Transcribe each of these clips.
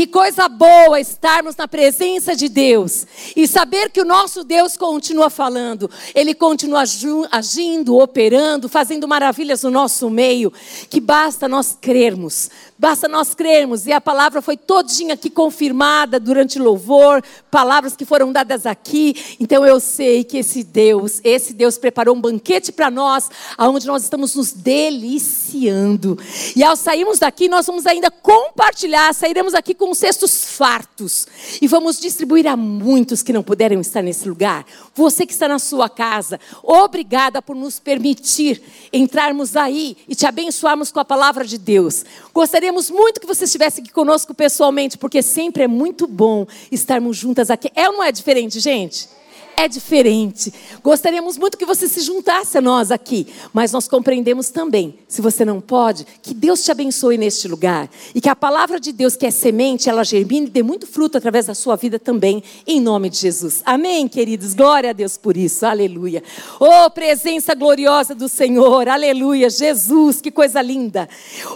Que coisa boa estarmos na presença de Deus e saber que o nosso Deus continua falando, Ele continua agindo, operando, fazendo maravilhas no nosso meio, que basta nós crermos, basta nós crermos. E a palavra foi todinha aqui confirmada durante louvor, palavras que foram dadas aqui. Então eu sei que esse Deus, esse Deus preparou um banquete para nós, aonde nós estamos nos deliciando. E ao sairmos daqui, nós vamos ainda compartilhar, sairemos aqui com cestos fartos. E vamos distribuir a muitos que não puderam estar nesse lugar. Você que está na sua casa, obrigada por nos permitir entrarmos aí e te abençoarmos com a palavra de Deus. Gostaríamos muito que você estivesse aqui conosco pessoalmente, porque sempre é muito bom estarmos juntas aqui. É ou não é diferente, gente? É diferente. Gostaríamos muito que você se juntasse a nós aqui, mas nós compreendemos também, se você não pode, que Deus te abençoe neste lugar e que a palavra de Deus, que é semente, ela germine e dê muito fruto através da sua vida também, em nome de Jesus. Amém, queridos? Glória a Deus por isso. Aleluia. Oh, presença gloriosa do Senhor. Aleluia. Jesus, que coisa linda.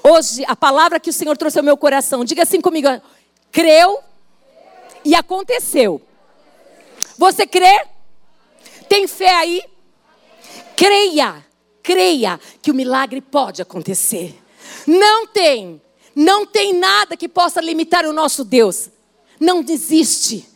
Hoje, a palavra que o Senhor trouxe ao meu coração, diga assim comigo: creu e aconteceu. Você crê? Tem fé aí? Creia, creia que o milagre pode acontecer. Não tem, não tem nada que possa limitar o nosso Deus. Não desiste.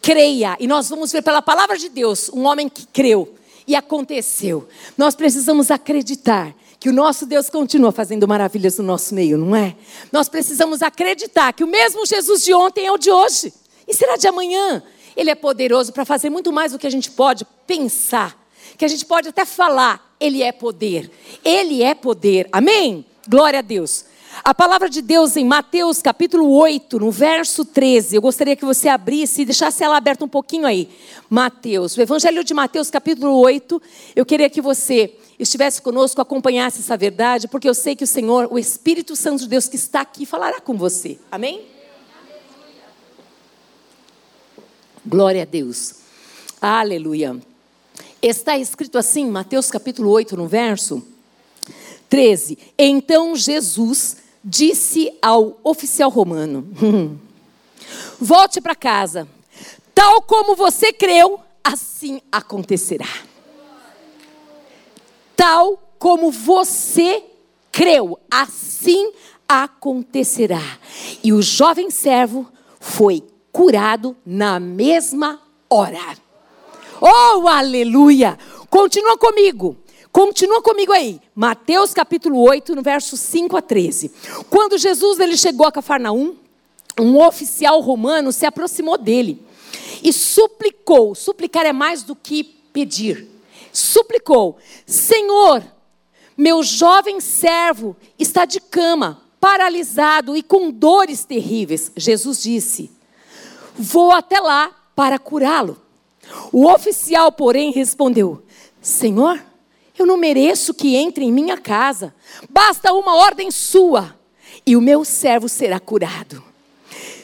Creia. E nós vamos ver pela palavra de Deus um homem que creu e aconteceu. Nós precisamos acreditar que o nosso Deus continua fazendo maravilhas no nosso meio, não é? Nós precisamos acreditar que o mesmo Jesus de ontem é o de hoje e será de amanhã. Ele é poderoso para fazer muito mais do que a gente pode pensar, que a gente pode até falar. Ele é poder. Ele é poder. Amém? Glória a Deus. A palavra de Deus em Mateus capítulo 8, no verso 13. Eu gostaria que você abrisse e deixasse ela aberta um pouquinho aí. Mateus, o Evangelho de Mateus capítulo 8. Eu queria que você estivesse conosco, acompanhasse essa verdade, porque eu sei que o Senhor, o Espírito Santo de Deus que está aqui, falará com você. Amém? Glória a Deus. Aleluia. Está escrito assim, Mateus capítulo 8, no verso 13. Então Jesus disse ao oficial romano: Volte para casa. Tal como você creu, assim acontecerá. Tal como você creu, assim acontecerá. E o jovem servo foi curado na mesma hora. Oh, aleluia! Continua comigo. Continua comigo aí. Mateus capítulo 8, no verso 5 a 13. Quando Jesus ele chegou a Cafarnaum, um oficial romano se aproximou dele e suplicou. Suplicar é mais do que pedir. Suplicou: Senhor, meu jovem servo está de cama, paralisado e com dores terríveis. Jesus disse: Vou até lá para curá-lo. O oficial, porém, respondeu: Senhor, eu não mereço que entre em minha casa. Basta uma ordem sua e o meu servo será curado.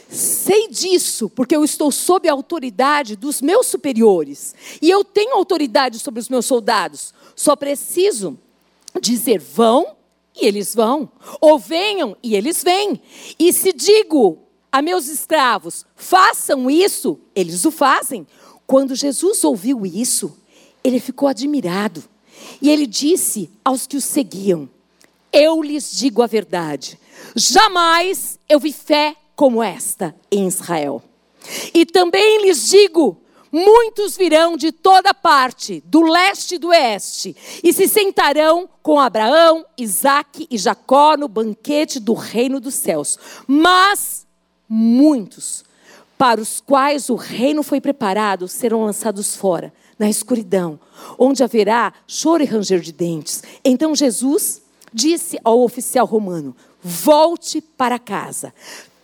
Sei disso, porque eu estou sob a autoridade dos meus superiores. E eu tenho autoridade sobre os meus soldados. Só preciso dizer: vão, e eles vão. Ou venham, e eles vêm. E se digo a meus escravos: façam isso, eles o fazem. Quando Jesus ouviu isso, ele ficou admirado. E ele disse aos que o seguiam: Eu lhes digo a verdade, jamais eu vi fé como esta em Israel. E também lhes digo: muitos virão de toda parte, do leste e do oeste, e se sentarão com Abraão, Isaque e Jacó no banquete do reino dos céus. Mas muitos para os quais o reino foi preparado serão lançados fora, na escuridão, onde haverá choro e ranger de dentes. Então Jesus disse ao oficial romano: Volte para casa,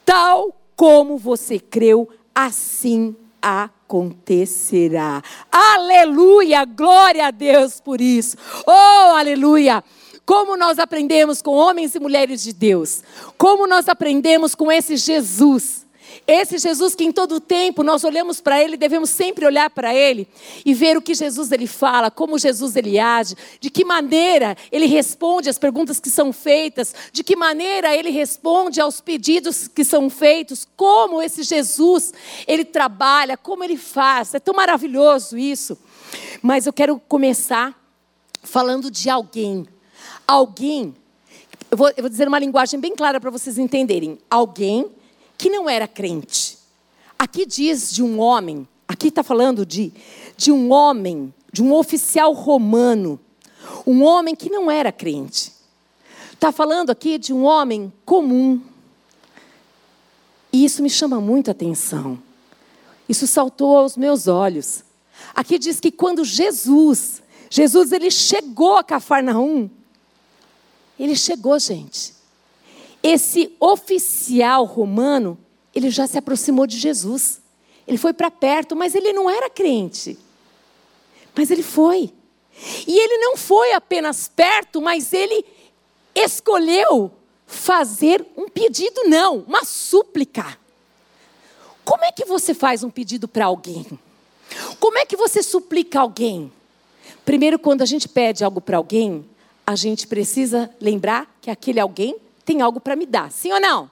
tal como você creu, assim acontecerá. Aleluia, glória a Deus por isso. Oh, aleluia. Como nós aprendemos com homens e mulheres de Deus. Como nós aprendemos com esse Jesus Esse Jesus que em todo tempo nós olhamos para ele, devemos sempre olhar para ele e ver o que Jesus ele fala, como Jesus ele age, de que maneira ele responde às perguntas que são feitas, de que maneira ele responde aos pedidos que são feitos, como esse Jesus ele trabalha, como ele faz. É tão maravilhoso isso. Mas eu quero começar falando de alguém. Alguém, eu vou, eu vou dizer uma linguagem bem clara para vocês entenderem. Alguém que não era crente. Aqui diz de um homem, aqui está falando de, de um homem, de um oficial romano, um homem que não era crente. Está falando aqui de um homem comum. E isso me chama muito a atenção. Isso saltou aos meus olhos. Aqui diz que quando Jesus, Jesus ele chegou a Cafarnaum, ele chegou, gente. Esse oficial romano, ele já se aproximou de Jesus. Ele foi para perto, mas ele não era crente. Mas ele foi. E ele não foi apenas perto, mas ele escolheu fazer um pedido, não, uma súplica. Como é que você faz um pedido para alguém? Como é que você suplica alguém? Primeiro, quando a gente pede algo para alguém, a gente precisa lembrar que aquele alguém tem algo para me dar. Sim ou não?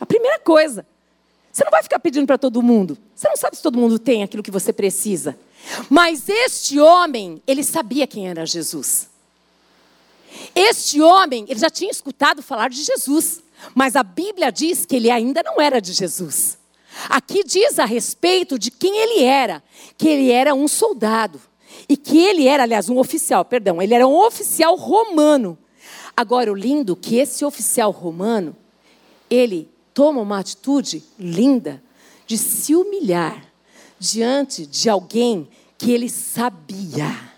A primeira coisa. Você não vai ficar pedindo para todo mundo. Você não sabe se todo mundo tem aquilo que você precisa. Mas este homem, ele sabia quem era Jesus. Este homem, ele já tinha escutado falar de Jesus. Mas a Bíblia diz que ele ainda não era de Jesus. Aqui diz a respeito de quem ele era, que ele era um soldado. E que ele era, aliás, um oficial, perdão, ele era um oficial romano. Agora, o lindo que esse oficial romano, ele toma uma atitude linda de se humilhar diante de alguém que ele sabia.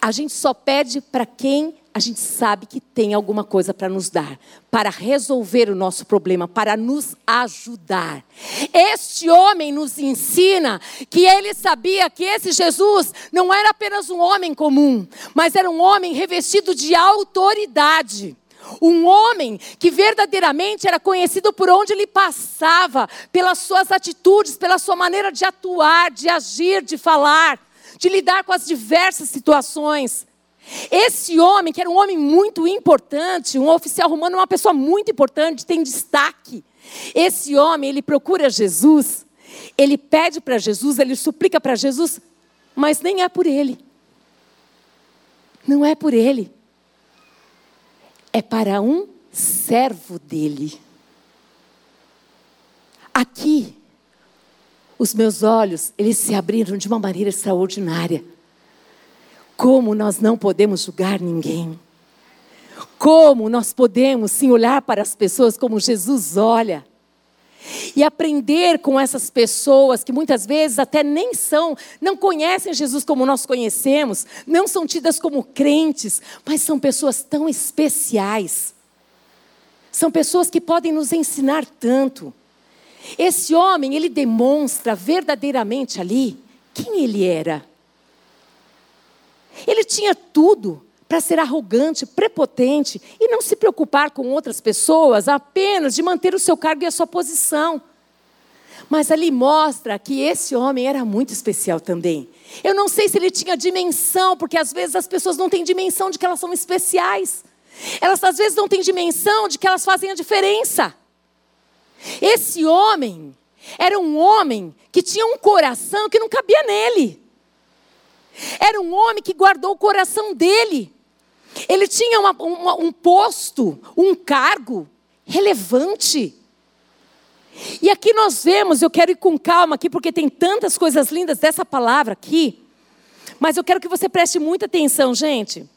A gente só pede para quem a gente sabe que tem alguma coisa para nos dar, para resolver o nosso problema, para nos ajudar. Este homem nos ensina que ele sabia que esse Jesus não era apenas um homem comum, mas era um homem revestido de autoridade. Um homem que verdadeiramente era conhecido por onde ele passava, pelas suas atitudes, pela sua maneira de atuar, de agir, de falar, de lidar com as diversas situações. Esse homem, que era um homem muito importante, um oficial romano, uma pessoa muito importante, tem destaque. Esse homem, ele procura Jesus, ele pede para Jesus, ele suplica para Jesus, mas nem é por ele. Não é por ele. É para um servo dele. Aqui, os meus olhos, eles se abriram de uma maneira extraordinária. Como nós não podemos julgar ninguém. Como nós podemos sim olhar para as pessoas como Jesus olha. E aprender com essas pessoas que muitas vezes até nem são, não conhecem Jesus como nós conhecemos, não são tidas como crentes, mas são pessoas tão especiais. São pessoas que podem nos ensinar tanto. Esse homem, ele demonstra verdadeiramente ali quem ele era. Ele tinha tudo para ser arrogante, prepotente e não se preocupar com outras pessoas, apenas de manter o seu cargo e a sua posição. Mas ali mostra que esse homem era muito especial também. Eu não sei se ele tinha dimensão, porque às vezes as pessoas não têm dimensão de que elas são especiais. Elas às vezes não têm dimensão de que elas fazem a diferença. Esse homem era um homem que tinha um coração que não cabia nele. Era um homem que guardou o coração dele. Ele tinha uma, uma, um posto, um cargo relevante. E aqui nós vemos, eu quero ir com calma aqui, porque tem tantas coisas lindas dessa palavra aqui. Mas eu quero que você preste muita atenção, gente.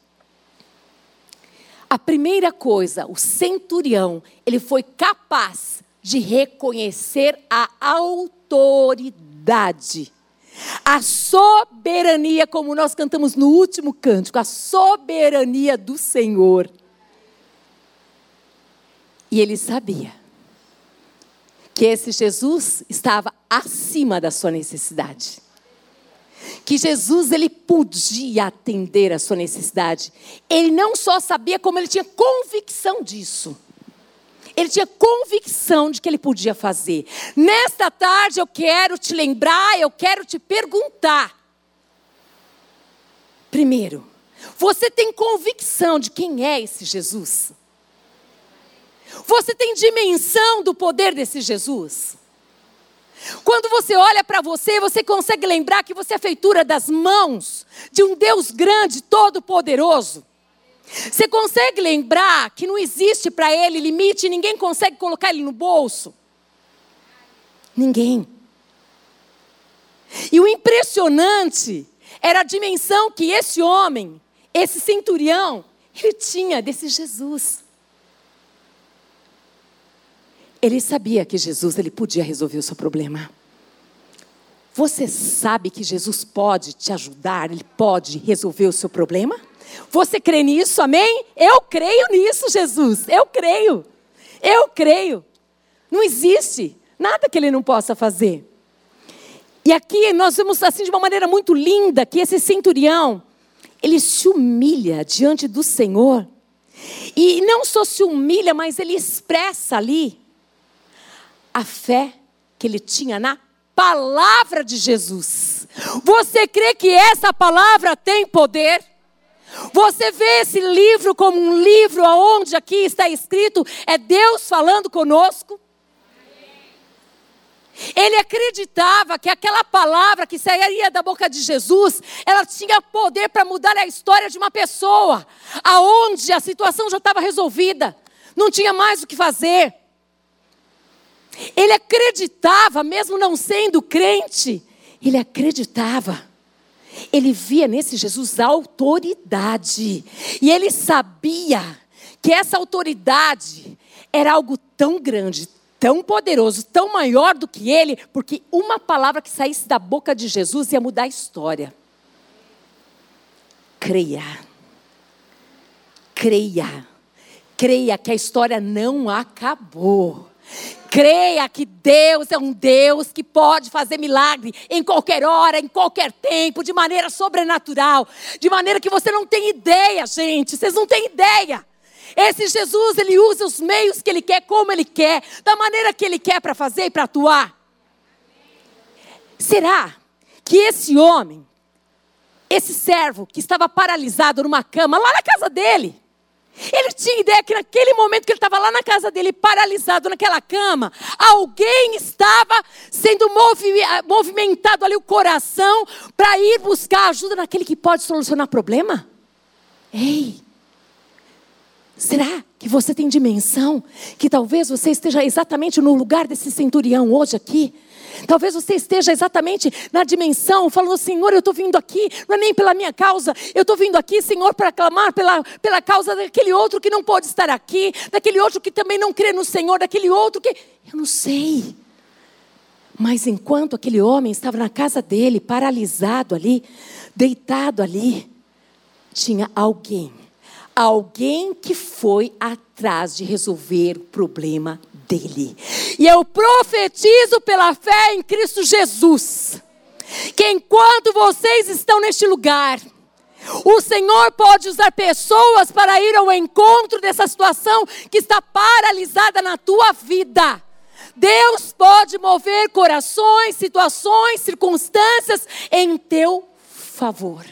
A primeira coisa, o centurião, ele foi capaz de reconhecer a autoridade. A soberania, como nós cantamos no último cântico, a soberania do Senhor. E ele sabia que esse Jesus estava acima da sua necessidade. Que Jesus ele podia atender a sua necessidade. Ele não só sabia, como ele tinha convicção disso. Ele tinha convicção de que ele podia fazer. Nesta tarde eu quero te lembrar, eu quero te perguntar. Primeiro, você tem convicção de quem é esse Jesus? Você tem dimensão do poder desse Jesus? Quando você olha para você, você consegue lembrar que você é feitura das mãos de um Deus grande, todo-poderoso. Você consegue lembrar que não existe para ele limite, ninguém consegue colocar ele no bolso? Ninguém. E o impressionante era a dimensão que esse homem, esse centurião, ele tinha desse Jesus. Ele sabia que Jesus ele podia resolver o seu problema. Você sabe que Jesus pode te ajudar, ele pode resolver o seu problema? Você crê nisso, amém? Eu creio nisso, Jesus. Eu creio. Eu creio. Não existe nada que ele não possa fazer. E aqui nós vemos assim de uma maneira muito linda que esse centurião, ele se humilha diante do Senhor. E não só se humilha, mas ele expressa ali a fé que ele tinha na palavra de Jesus. Você crê que essa palavra tem poder? Você vê esse livro como um livro aonde aqui está escrito é Deus falando conosco? Ele acreditava que aquela palavra que sairia da boca de Jesus, ela tinha poder para mudar a história de uma pessoa, aonde a situação já estava resolvida, não tinha mais o que fazer. Ele acreditava, mesmo não sendo crente, ele acreditava. Ele via nesse Jesus autoridade. E ele sabia que essa autoridade era algo tão grande, tão poderoso, tão maior do que ele, porque uma palavra que saísse da boca de Jesus ia mudar a história. Creia. Creia. Creia que a história não acabou. Creia que Deus é um Deus que pode fazer milagre em qualquer hora, em qualquer tempo, de maneira sobrenatural, de maneira que você não tem ideia, gente. Vocês não têm ideia. Esse Jesus, ele usa os meios que ele quer, como ele quer, da maneira que ele quer para fazer e para atuar. Será que esse homem, esse servo que estava paralisado numa cama lá na casa dele, ele tinha ideia que naquele momento que ele estava lá na casa dele, paralisado naquela cama, alguém estava sendo movimentado ali o coração para ir buscar ajuda naquele que pode solucionar problema? Ei, será que você tem dimensão que talvez você esteja exatamente no lugar desse centurião hoje aqui? Talvez você esteja exatamente na dimensão, falando, Senhor, eu estou vindo aqui, não é nem pela minha causa, eu estou vindo aqui, Senhor, para clamar pela, pela causa daquele outro que não pode estar aqui, daquele outro que também não crê no Senhor, daquele outro que. Eu não sei. Mas enquanto aquele homem estava na casa dele, paralisado ali, deitado ali, tinha alguém, alguém que foi atrás de resolver o problema dele. E eu profetizo pela fé em Cristo Jesus, que enquanto vocês estão neste lugar, o Senhor pode usar pessoas para ir ao encontro dessa situação que está paralisada na tua vida. Deus pode mover corações, situações, circunstâncias em teu favor.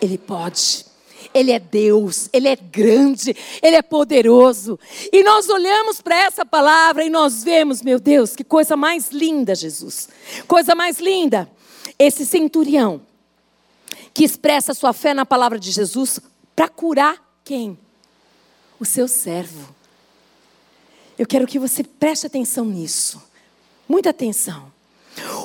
Ele pode. Ele é Deus, Ele é grande, Ele é poderoso. E nós olhamos para essa palavra e nós vemos, meu Deus, que coisa mais linda, Jesus. Coisa mais linda. Esse centurião que expressa sua fé na palavra de Jesus para curar quem? O seu servo. Eu quero que você preste atenção nisso. Muita atenção.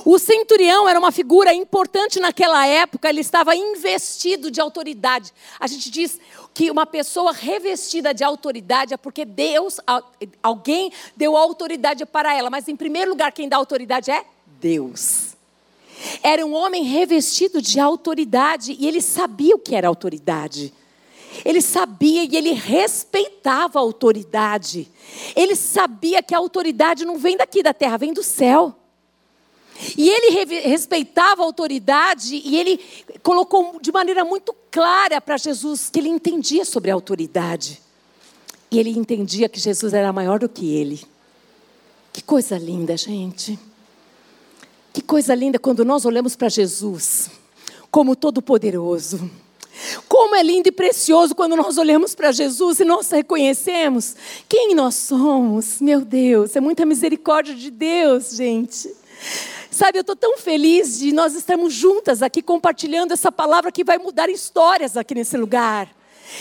O centurião era uma figura importante naquela época, ele estava investido de autoridade. A gente diz que uma pessoa revestida de autoridade é porque Deus, alguém deu autoridade para ela, mas em primeiro lugar, quem dá autoridade é Deus. Era um homem revestido de autoridade e ele sabia o que era autoridade. Ele sabia e ele respeitava a autoridade. Ele sabia que a autoridade não vem daqui da terra, vem do céu. E ele respeitava a autoridade e ele colocou de maneira muito clara para Jesus que ele entendia sobre a autoridade. E ele entendia que Jesus era maior do que ele. Que coisa linda, gente. Que coisa linda quando nós olhamos para Jesus como todo-poderoso. Como é lindo e precioso quando nós olhamos para Jesus e nós reconhecemos quem nós somos. Meu Deus, é muita misericórdia de Deus, gente. Sabe, eu estou tão feliz de nós estarmos juntas aqui compartilhando essa palavra que vai mudar histórias aqui nesse lugar.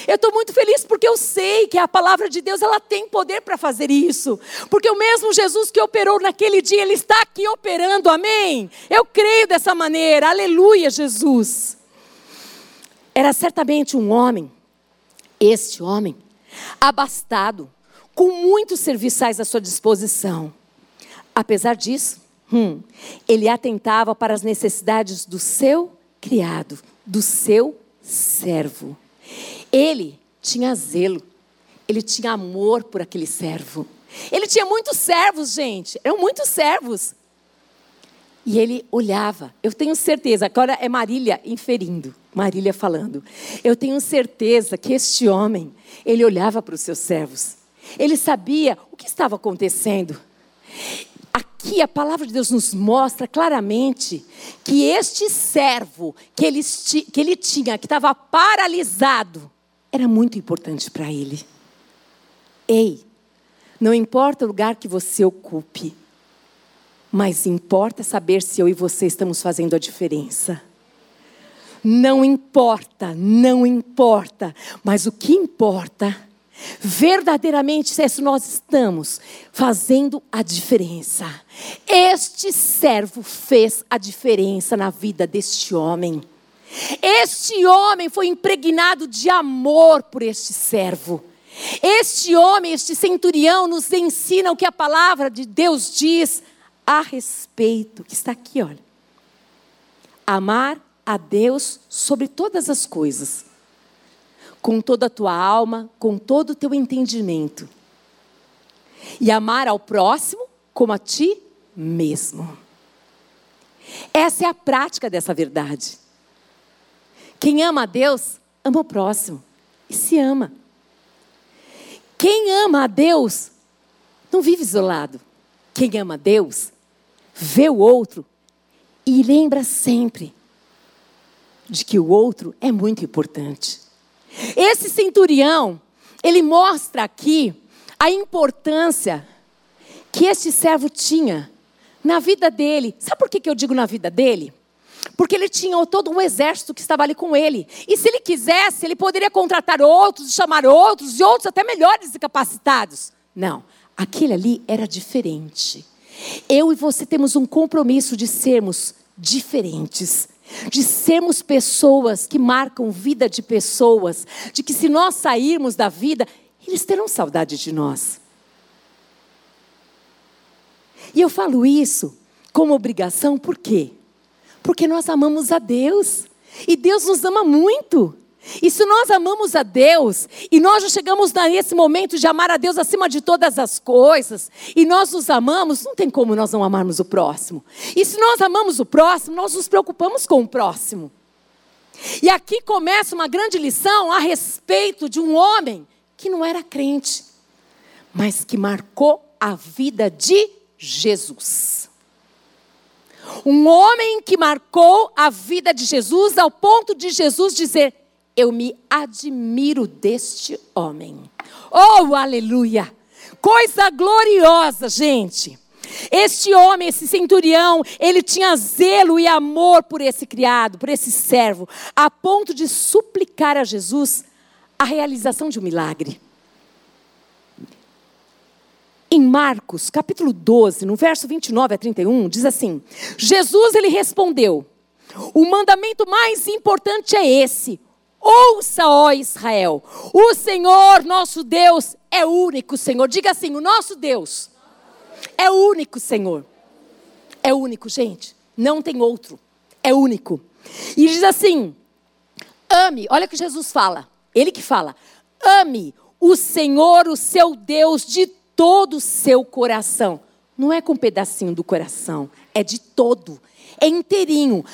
Eu estou muito feliz porque eu sei que a palavra de Deus ela tem poder para fazer isso. Porque o mesmo Jesus que operou naquele dia, ele está aqui operando, amém? Eu creio dessa maneira, aleluia, Jesus. Era certamente um homem, este homem, abastado, com muitos serviçais à sua disposição. Apesar disso, hum, ele atentava para as necessidades do seu criado, do seu servo. Ele tinha zelo, ele tinha amor por aquele servo. Ele tinha muitos servos, gente, eram muitos servos. E ele olhava, eu tenho certeza, agora é Marília inferindo, Marília falando. Eu tenho certeza que este homem, ele olhava para os seus servos. Ele sabia o que estava acontecendo. Aqui a palavra de Deus nos mostra claramente que este servo que ele, que ele tinha, que estava paralisado, era muito importante para ele. Ei, não importa o lugar que você ocupe, mas importa saber se eu e você estamos fazendo a diferença. Não importa, não importa, mas o que importa verdadeamente é se nós estamos fazendo a diferença. Este servo fez a diferença na vida deste homem. Este homem foi impregnado de amor por este servo. Este homem, este centurião, nos ensina o que a palavra de Deus diz a respeito, que está aqui, olha. Amar a Deus sobre todas as coisas, com toda a tua alma, com todo o teu entendimento, e amar ao próximo como a ti mesmo. Essa é a prática dessa verdade. Quem ama a Deus, ama o próximo e se ama. Quem ama a Deus, não vive isolado. Quem ama a Deus, vê o outro e lembra sempre de que o outro é muito importante. Esse centurião, ele mostra aqui a importância que este servo tinha na vida dele. Sabe por que eu digo na vida dele? Porque ele tinha todo um exército que estava ali com ele. E se ele quisesse, ele poderia contratar outros, chamar outros, e outros até melhores e capacitados. Não, aquele ali era diferente. Eu e você temos um compromisso de sermos diferentes, de sermos pessoas que marcam vida de pessoas, de que se nós sairmos da vida, eles terão saudade de nós. E eu falo isso como obrigação, por quê? Porque nós amamos a Deus. E Deus nos ama muito. E se nós amamos a Deus, e nós já chegamos nesse momento de amar a Deus acima de todas as coisas, e nós nos amamos, não tem como nós não amarmos o próximo. E se nós amamos o próximo, nós nos preocupamos com o próximo. E aqui começa uma grande lição a respeito de um homem que não era crente, mas que marcou a vida de Jesus. Um homem que marcou a vida de Jesus ao ponto de Jesus dizer: Eu me admiro deste homem. Oh, aleluia! Coisa gloriosa, gente. Este homem, esse centurião, ele tinha zelo e amor por esse criado, por esse servo, a ponto de suplicar a Jesus a realização de um milagre. Em Marcos, capítulo 12, no verso 29 a 31, diz assim: Jesus ele respondeu: O mandamento mais importante é esse: Ouça, ó Israel, o Senhor nosso Deus é único Senhor. Diga assim: o nosso Deus é único Senhor. É único, gente. Não tem outro. É único. E diz assim: ame, olha o que Jesus fala. Ele que fala: ame o Senhor, o seu Deus, de todo o seu coração. Não é com um pedacinho do coração, é de todo, é inteirinho.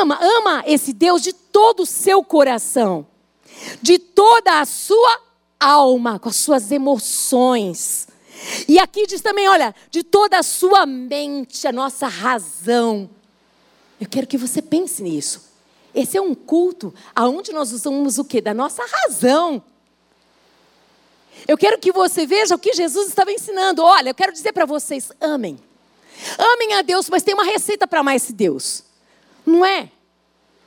Ama, ama esse Deus de todo o seu coração, de toda a sua alma, com as suas emoções. E aqui diz também, olha, de toda a sua mente, a nossa razão. Eu quero que você pense nisso. Esse é um culto aonde nós usamos o quê? Da nossa razão. Eu quero que você veja o que Jesus estava ensinando. Olha, eu quero dizer para vocês: amem. Amem a Deus, mas tem uma receita para amar esse Deus. Não é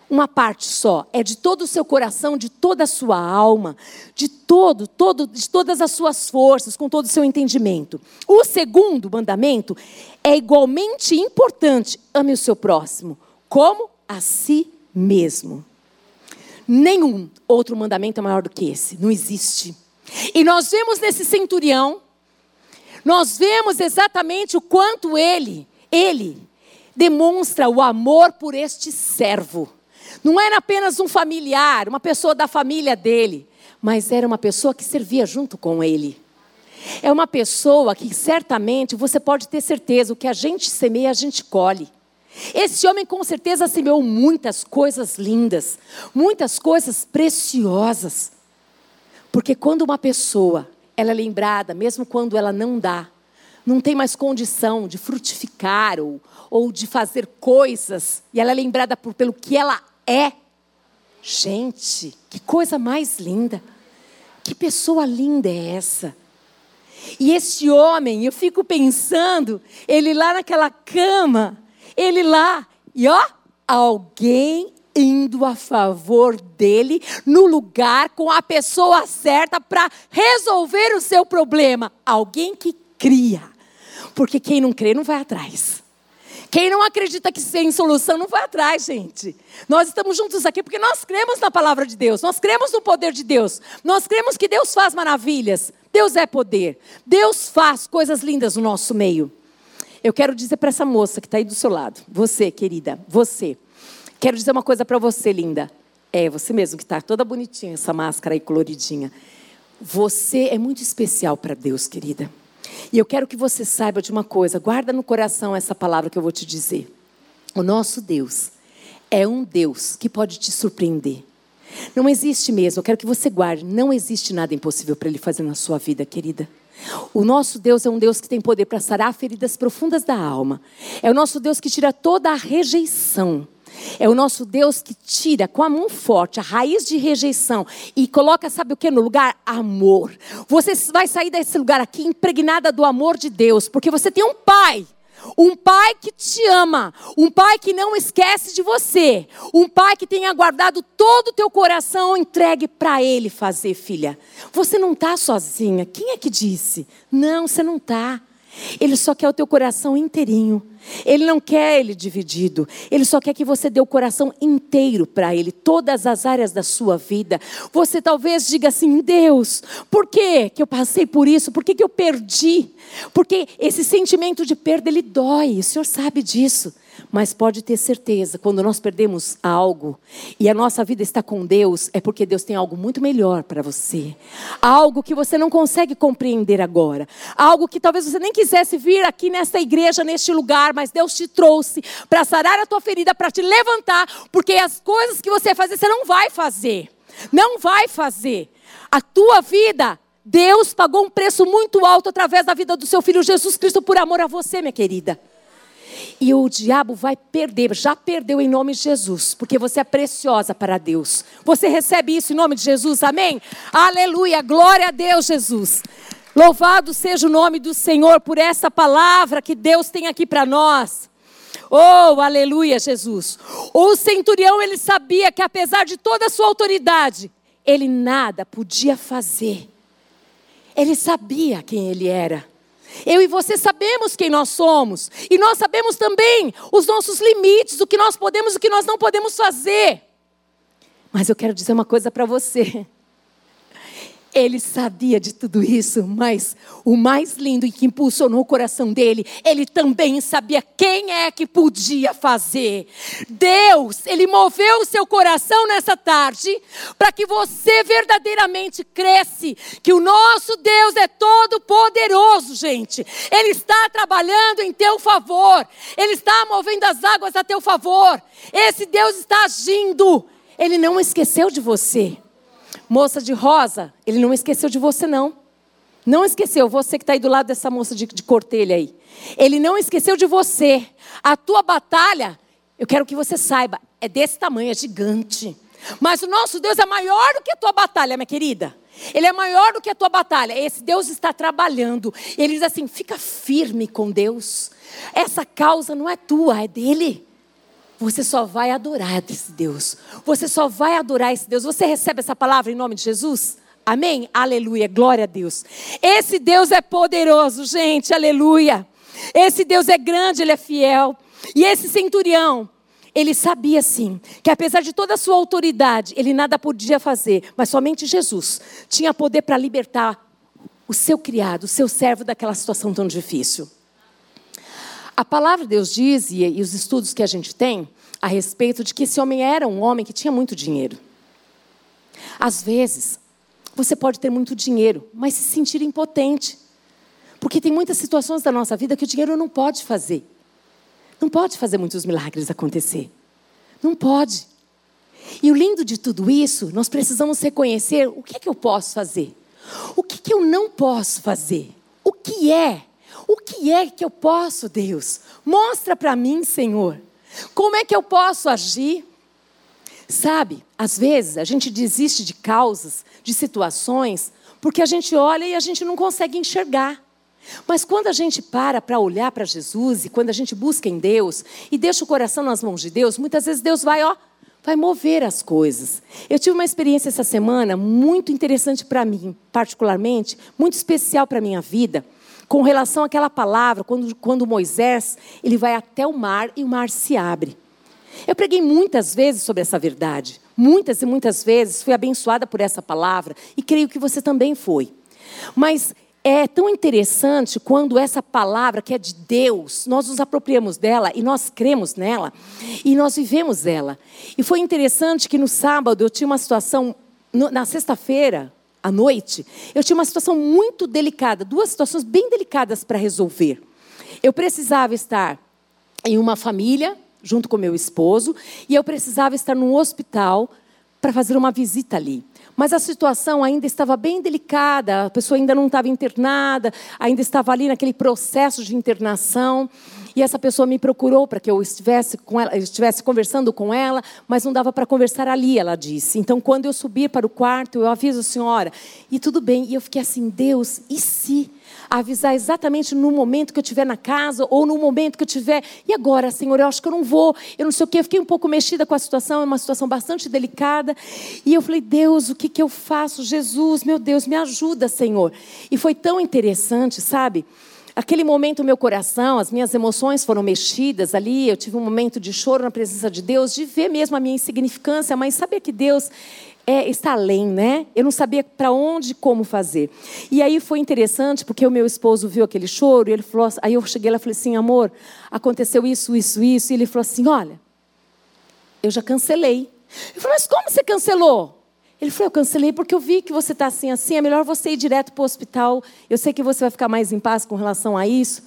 uma parte só, é de todo o seu coração, de toda a sua alma, de todo, todo, de todas as suas forças, com todo o seu entendimento. O segundo mandamento é igualmente importante: ame o seu próximo, como a si mesmo. Nenhum outro mandamento é maior do que esse, não existe. E nós vemos nesse centurião, nós vemos exatamente o quanto ele, ele demonstra o amor por este servo. Não era apenas um familiar, uma pessoa da família dele, mas era uma pessoa que servia junto com ele. É uma pessoa que certamente você pode ter certeza, o que a gente semeia, a gente colhe. Esse homem com certeza semeou muitas coisas lindas, muitas coisas preciosas. Porque quando uma pessoa, ela é lembrada, mesmo quando ela não dá, não tem mais condição de frutificar ou, ou de fazer coisas, e ela é lembrada por, pelo que ela é. Gente, que coisa mais linda. Que pessoa linda é essa? E esse homem, eu fico pensando, ele lá naquela cama, ele lá, e ó, alguém indo a favor dele no lugar com a pessoa certa para resolver o seu problema. Alguém que cria. Porque quem não crê não vai atrás. Quem não acredita que tem solução não vai atrás, gente. Nós estamos juntos aqui porque nós cremos na palavra de Deus, nós cremos no poder de Deus, nós cremos que Deus faz maravilhas, Deus é poder, Deus faz coisas lindas no nosso meio. Eu quero dizer para essa moça que está aí do seu lado, você, querida, você. Quero dizer uma coisa para você, linda. É, você mesmo que está toda bonitinha, essa máscara aí coloridinha. Você é muito especial para Deus, querida. E eu quero que você saiba de uma coisa, guarda no coração essa palavra que eu vou te dizer. O nosso Deus é um Deus que pode te surpreender. Não existe mesmo, eu quero que você guarde, não existe nada impossível para Ele fazer na sua vida, querida. O nosso Deus é um Deus que tem poder para sarar feridas profundas da alma. É o nosso Deus que tira toda a rejeição. É o nosso Deus que tira com a mão forte a raiz de rejeição e coloca, sabe o que no lugar? Amor. Você vai sair desse lugar aqui impregnada do amor de Deus, porque você tem um pai. Um pai que te ama, um pai que não esquece de você, um pai que tem aguardado todo o teu coração entregue para ele fazer, filha. Você não está sozinha. Quem é que disse? Não, você não está. Ele só quer o teu coração inteirinho. Ele não quer ele dividido. Ele só quer que você dê o coração inteiro para ele, todas as áreas da sua vida. Você talvez diga assim: Deus, por que, que eu passei por isso? Por que, que eu perdi? Porque esse sentimento de perda, ele dói. O Senhor sabe disso. Mas pode ter certeza, quando nós perdemos algo e a nossa vida está com Deus, é porque Deus tem algo muito melhor para você. Algo que você não consegue compreender agora. Algo que talvez você nem quisesse vir aqui nesta igreja, neste lugar, mas Deus te trouxe para sarar a tua ferida, para te levantar, porque as coisas que você fazer, você não vai fazer. Não vai fazer. A tua vida Deus pagou um preço muito alto através da vida do seu filho Jesus Cristo por amor a você, minha querida. E o diabo vai perder, já perdeu em nome de Jesus, porque você é preciosa para Deus. Você recebe isso em nome de Jesus, amém? Aleluia, glória a Deus, Jesus. Louvado seja o nome do Senhor por essa palavra que Deus tem aqui para nós. Oh, aleluia, Jesus. O centurião, ele sabia que apesar de toda a sua autoridade, ele nada podia fazer. Ele sabia quem ele era. Eu e você sabemos quem nós somos. E nós sabemos também os nossos limites, o que nós podemos e o que nós não podemos fazer. Mas eu quero dizer uma coisa para você. Ele sabia de tudo isso, mas o mais lindo e que impulsionou o coração dele, ele também sabia quem é que podia fazer. Deus, ele moveu o seu coração nessa tarde para que você verdadeiramente cresce que o nosso Deus é todo poderoso, gente. Ele está trabalhando em teu favor. Ele está movendo as águas a teu favor. Esse Deus está agindo. Ele não esqueceu de você. Moça de rosa, ele não esqueceu de você, não. Não esqueceu, você que está aí do lado dessa moça de, de cortelha aí. Ele não esqueceu de você. A tua batalha, eu quero que você saiba, é desse tamanho, é gigante. Mas o nosso Deus é maior do que a tua batalha, minha querida. Ele é maior do que a tua batalha. Esse Deus está trabalhando. Ele diz assim: fica firme com Deus. Essa causa não é tua, é dele. Você só vai adorar esse Deus. Você só vai adorar esse Deus. Você recebe essa palavra em nome de Jesus? Amém? Aleluia. Glória a Deus. Esse Deus é poderoso, gente. Aleluia. Esse Deus é grande, ele é fiel. E esse centurião, ele sabia sim que apesar de toda a sua autoridade, ele nada podia fazer, mas somente Jesus tinha poder para libertar o seu criado, o seu servo daquela situação tão difícil. A palavra de Deus diz, e, os estudos que a gente tem, a respeito de que esse homem era um homem que tinha muito dinheiro. Às vezes, você pode ter muito dinheiro, mas se sentir impotente. Porque tem muitas situações da nossa vida que o dinheiro não pode fazer. Não pode fazer muitos milagres acontecer. Não pode. E o lindo de tudo isso, nós precisamos reconhecer o que é que eu posso fazer. O que, é que eu não posso fazer. O que é o que é que eu posso, Deus? Mostra para mim, Senhor. Como é que eu posso agir? Sabe, às vezes a gente desiste de causas, de situações, porque a gente olha e a gente não consegue enxergar. Mas quando a gente para para olhar para Jesus e quando a gente busca em Deus e deixa o coração nas mãos de Deus, muitas vezes Deus vai, ó, vai mover as coisas. Eu tive uma experiência essa semana muito interessante para mim, particularmente, muito especial para minha vida com relação àquela palavra, quando, quando Moisés ele vai até o mar e o mar se abre. Eu preguei muitas vezes sobre essa verdade, muitas e muitas vezes fui abençoada por essa palavra e creio que você também foi. Mas é tão interessante quando essa palavra que é de Deus, nós nos apropriamos dela e nós cremos nela e nós vivemos ela. E foi interessante que no sábado eu tinha uma situação, na sexta-feira, à noite, eu tinha uma situação muito delicada, duas situações bem delicadas para resolver. Eu precisava estar em uma família, junto com meu esposo, e eu precisava estar num hospital para fazer uma visita ali. Mas a situação ainda estava bem delicada, a pessoa ainda não estava internada, ainda estava ali naquele processo de internação. E essa pessoa me procurou para que eu estivesse, com ela, estivesse conversando com ela, mas não dava para conversar ali, ela disse. Então, quando eu subir para o quarto, eu aviso a senhora. E tudo bem. E eu fiquei assim, Deus, e se? avisar exatamente no momento que eu estiver na casa ou no momento que eu estiver. E agora, Senhor, eu acho que eu não vou, eu não sei o quê. Eu fiquei um pouco mexida com a situação, é uma situação bastante delicada. E eu falei, Deus, o que, que eu faço? Jesus, meu Deus, me ajuda, Senhor. E foi tão interessante, sabe? Aquele momento, meu coração, as minhas emoções foram mexidas ali. Eu tive um momento de choro na presença de Deus, de ver mesmo a minha insignificância, mas saber que Deus é, está além, né? Eu não sabia para onde como fazer. E aí foi interessante, porque o meu esposo viu aquele choro, e ele falou, aí eu cheguei lá e falei assim, amor, aconteceu isso, isso, isso. E ele falou assim, olha, eu já cancelei. Eu falei, mas como você cancelou? Ele falou, eu cancelei porque eu vi que você está assim, assim, é melhor você ir direto para o hospital. Eu sei que você vai ficar mais em paz com relação a isso.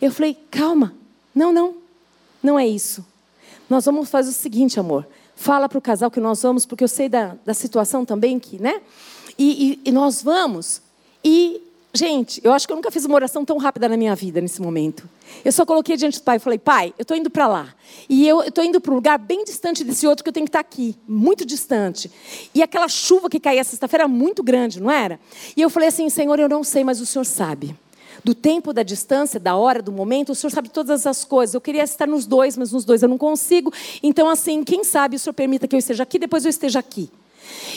Eu falei, calma, não, não, não é isso. Nós vamos fazer o seguinte, amor. Fala para o casal que nós vamos, porque eu sei da, da situação também que, né? E, e, e nós vamos. E, gente, eu acho que eu nunca fiz uma oração tão rápida na minha vida nesse momento. Eu só coloquei diante do pai e falei, pai, eu estou indo para lá. E eu estou indo para um lugar bem distante desse outro que eu tenho que estar tá aqui, muito distante. E aquela chuva que caía sexta-feira era muito grande, não era? E eu falei assim, Senhor, eu não sei, mas o Senhor sabe do tempo, da distância, da hora, do momento. O Senhor sabe todas as coisas. Eu queria estar nos dois, mas nos dois eu não consigo. Então, assim, quem sabe o Senhor permita que eu esteja aqui, depois eu esteja aqui.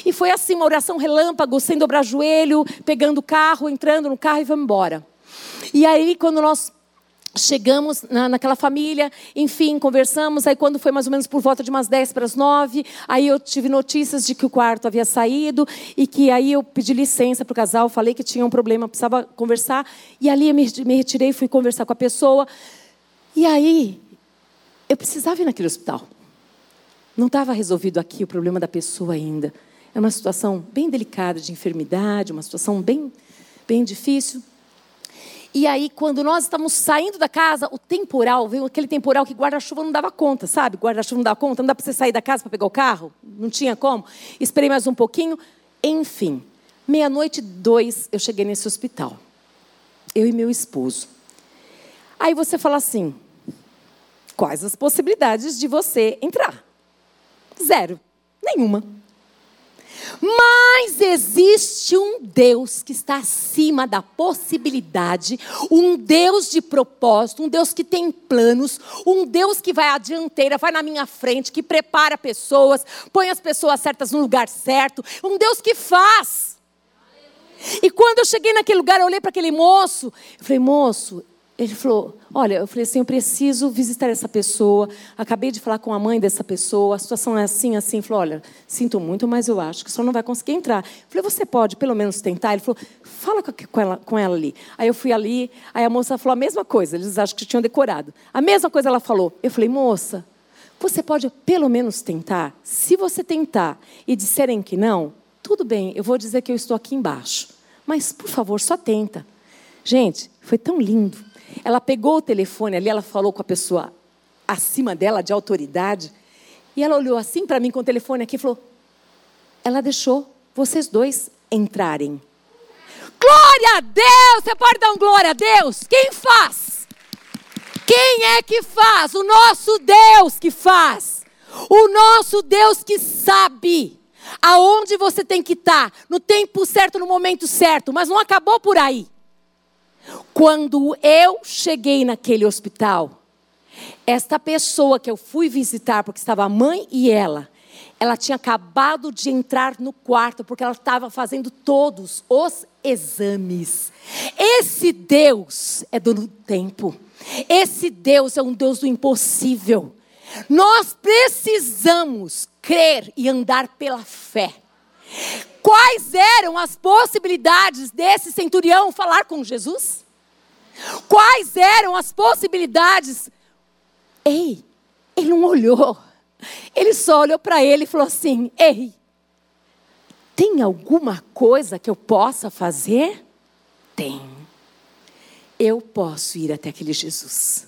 E foi assim, uma oração relâmpago, sem dobrar joelho, pegando o carro, entrando no carro e vamos embora. E aí, quando nós Chegamos na, naquela família, enfim, conversamos. Aí, quando foi mais ou menos por volta de umas 10 para as 9, aí eu tive notícias de que o quarto havia saído e que aí eu pedi licença para o casal, falei que tinha um problema, precisava conversar. E ali eu me, me retirei, fui conversar com a pessoa. E aí, eu precisava ir naquele hospital. Não estava resolvido aqui o problema da pessoa ainda. É uma situação bem delicada de enfermidade, uma situação bem, bem difícil. E aí, quando nós estamos saindo da casa, o temporal, veio aquele temporal que guarda-chuva não dava conta, sabe? Guarda-chuva não dava conta, não dá para você sair da casa para pegar o carro, não tinha como. Esperei mais um pouquinho. Enfim, meia-noite dois, eu cheguei nesse hospital. Eu e meu esposo. Aí você fala assim: quais as possibilidades de você entrar? Zero. Nenhuma. Mas existe um Deus que está acima da possibilidade, um Deus de propósito, um Deus que tem planos, um Deus que vai à dianteira, vai na minha frente, que prepara pessoas, põe as pessoas certas no lugar certo, um Deus que faz. E quando eu cheguei naquele lugar, eu olhei para aquele moço, eu falei, moço, ele falou: Olha, eu falei assim: eu preciso visitar essa pessoa. Acabei de falar com a mãe dessa pessoa. A situação é assim, assim. Ele falou: Olha, sinto muito, mas eu acho que senhor não vai conseguir entrar. Eu falei: Você pode pelo menos tentar? Ele falou: Fala com ela, com ela ali. Aí eu fui ali. Aí a moça falou a mesma coisa. Eles acham que tinham decorado. A mesma coisa ela falou. Eu falei: Moça, você pode pelo menos tentar? Se você tentar e disserem que não, tudo bem, eu vou dizer que eu estou aqui embaixo. Mas, por favor, só tenta. Gente, foi tão lindo. Ela pegou o telefone ali, ela falou com a pessoa acima dela, de autoridade, e ela olhou assim para mim com o telefone aqui e falou: Ela deixou vocês dois entrarem. Glória a Deus! Você pode dar um glória a Deus? Quem faz? Quem é que faz? O nosso Deus que faz. O nosso Deus que sabe aonde você tem que estar, no tempo certo, no momento certo, mas não acabou por aí. Quando eu cheguei naquele hospital, esta pessoa que eu fui visitar, porque estava a mãe e ela, ela tinha acabado de entrar no quarto, porque ela estava fazendo todos os exames. Esse Deus é do tempo. Esse Deus é um Deus do impossível. Nós precisamos crer e andar pela fé. Quais eram as possibilidades desse centurião falar com Jesus? Quais eram as possibilidades? Ei, ele não olhou. Ele só olhou para ele e falou assim: Ei, tem alguma coisa que eu possa fazer? Tem. Eu posso ir até aquele Jesus.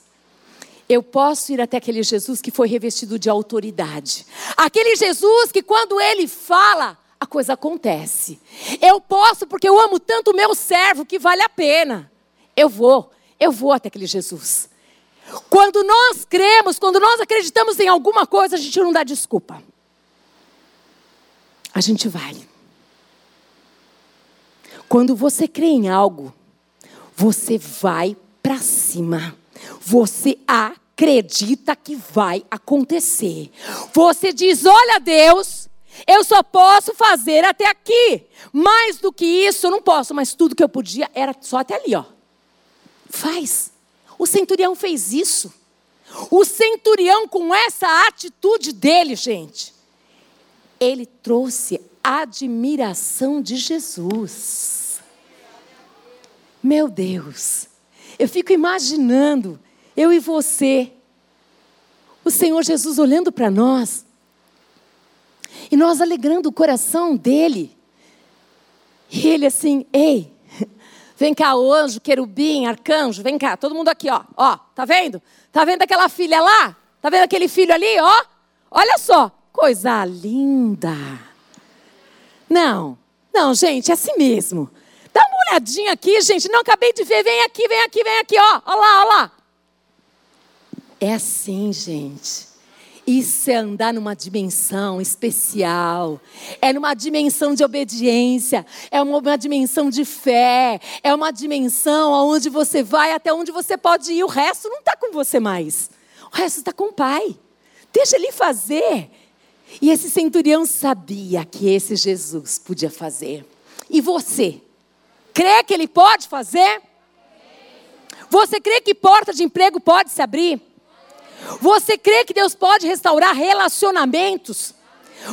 Eu posso ir até aquele Jesus que foi revestido de autoridade. Aquele Jesus que, quando ele fala, a coisa acontece. Eu posso porque eu amo tanto o meu servo que vale a pena. Eu vou, eu vou até aquele Jesus. Quando nós cremos, quando nós acreditamos em alguma coisa, a gente não dá desculpa. A gente vai. Quando você crê em algo, você vai para cima. Você acredita que vai acontecer. Você diz: Olha, Deus, eu só posso fazer até aqui. Mais do que isso, eu não posso, mas tudo que eu podia era só até ali, ó. Faz. O centurião fez isso. O centurião, com essa atitude dele, gente, ele trouxe admiração de Jesus. Meu Deus, eu fico imaginando, eu e você, o Senhor Jesus olhando para nós, e nós alegrando o coração dele. E ele assim, ei, vem cá, anjo, querubim, arcanjo, vem cá, todo mundo aqui, ó, ó, tá vendo? Tá vendo aquela filha lá? Tá vendo aquele filho ali, ó? Olha só, coisa linda. Não, não, gente, é assim mesmo. Dá uma olhadinha aqui, gente. Não acabei de ver. Vem aqui, vem aqui, vem aqui, ó. Olha lá, olha lá. É assim, gente. Isso é andar numa dimensão especial, é numa dimensão de obediência, é uma, uma dimensão de fé, é uma dimensão aonde você vai até onde você pode ir. O resto não está com você mais, o resto está com o Pai. Deixa ele fazer. E esse centurião sabia que esse Jesus podia fazer. E você, crê que ele pode fazer? Você crê que porta de emprego pode se abrir? Você crê que Deus pode restaurar relacionamentos?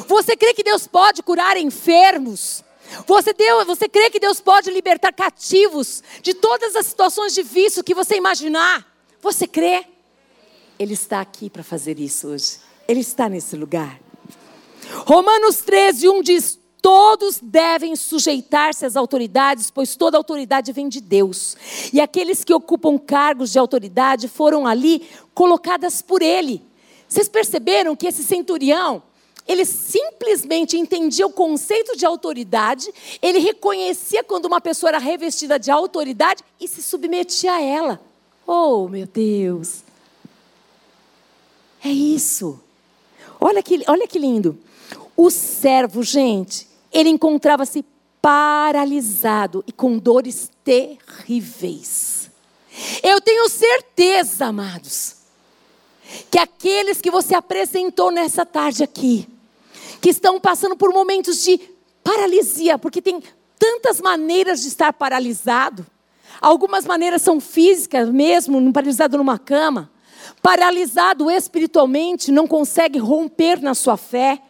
Você crê que Deus pode curar enfermos? Você, deu, você crê que Deus pode libertar cativos de todas as situações difíceis que você imaginar? Você crê? Ele está aqui para fazer isso hoje. Ele está nesse lugar. Romanos 13, 1 diz: Todos devem sujeitar-se às autoridades, pois toda autoridade vem de Deus. E aqueles que ocupam cargos de autoridade foram ali colocadas por Ele. Vocês perceberam que esse centurião, ele simplesmente entendia o conceito de autoridade, ele reconhecia quando uma pessoa era revestida de autoridade e se submetia a ela. Oh, meu Deus! É isso. Olha que, olha que lindo. O servo, gente, ele encontrava-se paralisado e com dores terríveis. Eu tenho certeza, amados, que aqueles que você apresentou nessa tarde aqui, que estão passando por momentos de paralisia, porque tem tantas maneiras de estar paralisado. Algumas maneiras são físicas mesmo, paralisado numa cama, paralisado espiritualmente, não consegue romper na sua fé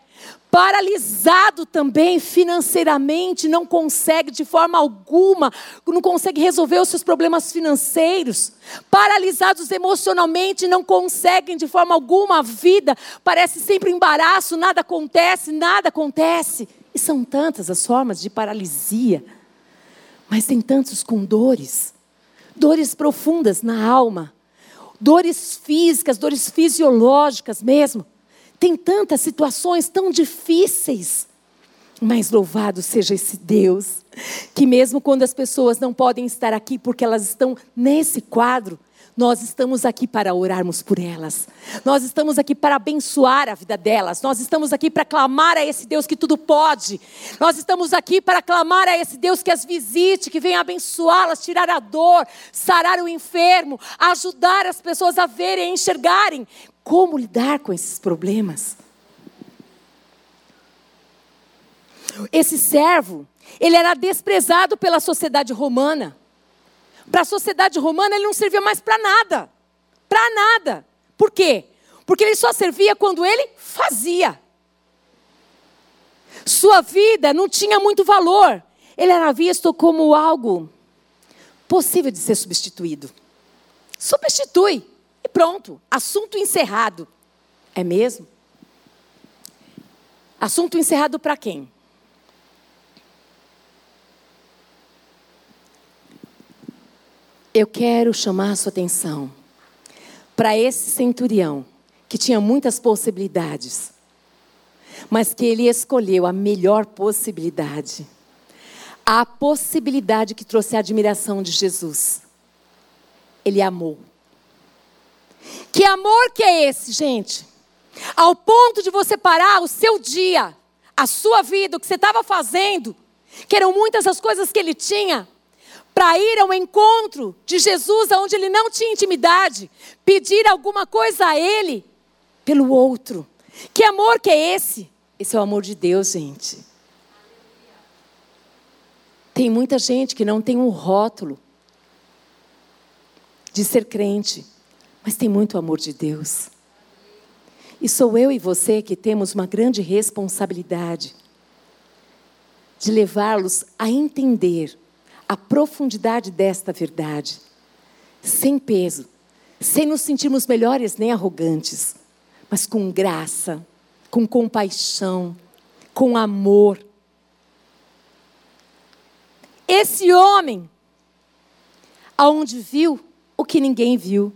paralisado também financeiramente, não consegue de forma alguma, não consegue resolver os seus problemas financeiros, paralisados emocionalmente, não conseguem de forma alguma a vida, parece sempre embaraço, nada acontece, nada acontece. E são tantas as formas de paralisia, mas tem tantos com dores, dores profundas na alma, dores físicas, dores fisiológicas mesmo tem tantas situações tão difíceis. Mas louvado seja esse Deus, que mesmo quando as pessoas não podem estar aqui porque elas estão nesse quadro, nós estamos aqui para orarmos por elas. Nós estamos aqui para abençoar a vida delas. Nós estamos aqui para clamar a esse Deus que tudo pode. Nós estamos aqui para clamar a esse Deus que as visite, que venha abençoá-las, tirar a dor, sarar o enfermo, ajudar as pessoas a verem, a enxergarem como lidar com esses problemas. Esse servo, ele era desprezado pela sociedade romana. Para a sociedade romana, ele não servia mais para nada. Para nada. Por quê? Porque ele só servia quando ele fazia. Sua vida não tinha muito valor. Ele era visto como algo possível de ser substituído. Substitui. E pronto, assunto encerrado. É mesmo? Assunto encerrado para quem? Eu quero chamar a sua atenção para esse centurião que tinha muitas possibilidades, mas que ele escolheu a melhor possibilidade. A possibilidade que trouxe a admiração de Jesus. Ele amou. Que amor que é esse, gente? Ao ponto de você parar o seu dia, a sua vida, o que você estava fazendo, que eram muitas as coisas que ele tinha, para ir ao encontro de Jesus, onde ele não tinha intimidade, pedir alguma coisa a ele pelo outro. Que amor que é esse? Esse é o amor de Deus, gente. Tem muita gente que não tem um rótulo de ser crente mas tem muito amor de Deus. E sou eu e você que temos uma grande responsabilidade de levá-los a entender a profundidade desta verdade, sem peso, sem nos sentirmos melhores nem arrogantes, mas com graça, com compaixão, com amor. Esse homem, aonde viu o que ninguém viu,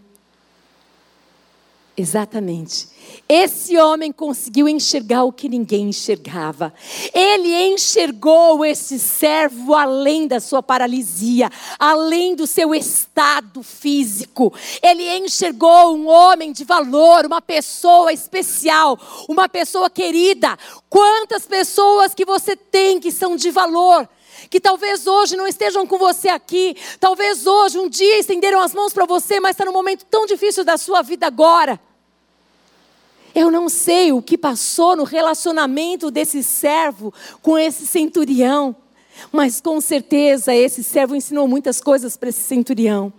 Exatamente. Esse homem conseguiu enxergar o que ninguém enxergava. Ele enxergou esse servo além da sua paralisia, além do seu estado físico. Ele enxergou um homem de valor, uma pessoa especial, uma pessoa querida. Quantas pessoas que você tem que são de valor? que talvez hoje não estejam com você aqui, talvez hoje um dia estenderam as mãos para você, mas está num momento tão difícil da sua vida agora. Eu não sei o que passou no relacionamento desse servo com esse centurião, mas com certeza esse servo ensinou muitas coisas para esse centurião,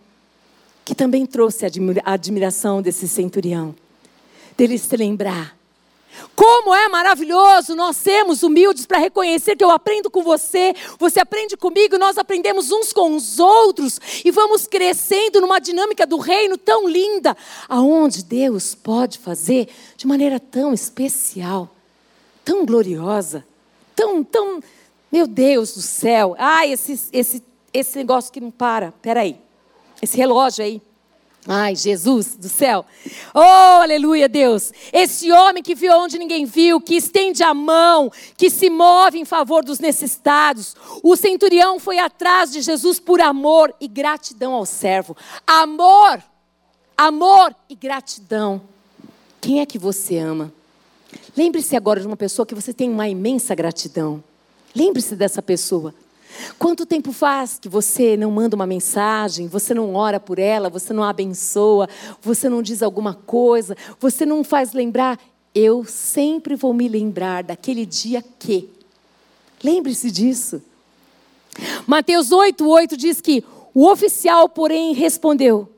que também trouxe a admiração desse centurião, dele se lembrar como é maravilhoso nós sermos humildes para reconhecer que eu aprendo com você, você aprende comigo, nós aprendemos uns com os outros e vamos crescendo numa dinâmica do reino tão linda, aonde Deus pode fazer de maneira tão especial, tão gloriosa, tão, tão, meu Deus do céu. Ai, esse, esse, esse negócio que não para, peraí, esse relógio aí. Ai, Jesus do céu. Oh, aleluia, Deus. Esse homem que viu onde ninguém viu, que estende a mão, que se move em favor dos necessitados. O centurião foi atrás de Jesus por amor e gratidão ao servo. Amor, amor e gratidão. Quem é que você ama? Lembre-se agora de uma pessoa que você tem uma imensa gratidão. Lembre-se dessa pessoa. Quanto tempo faz que você não manda uma mensagem, você não ora por ela, você não a abençoa, você não diz alguma coisa, você não faz lembrar? Eu sempre vou me lembrar daquele dia que. Lembre-se disso. Mateus 8, 8 diz que o oficial, porém, respondeu: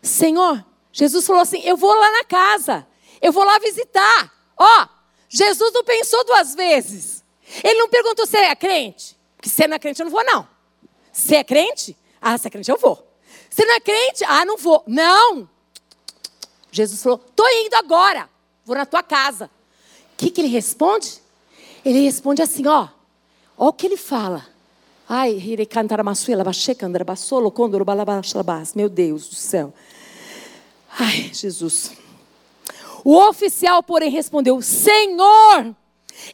Senhor, Jesus falou assim: Eu vou lá na casa, eu vou lá visitar. Ó, Jesus não pensou duas vezes. Ele não perguntou se é crente. Porque se não é crente, eu não vou, não. Se é crente? Ah, se é crente, eu vou. Se não é crente? Ah, não vou. Não. Jesus falou: estou indo agora. Vou na tua casa. O que, que ele responde? Ele responde assim: ó. Ó o que ele fala. Ai, meu Deus do céu. Ai, Jesus. O oficial, porém, respondeu: Senhor,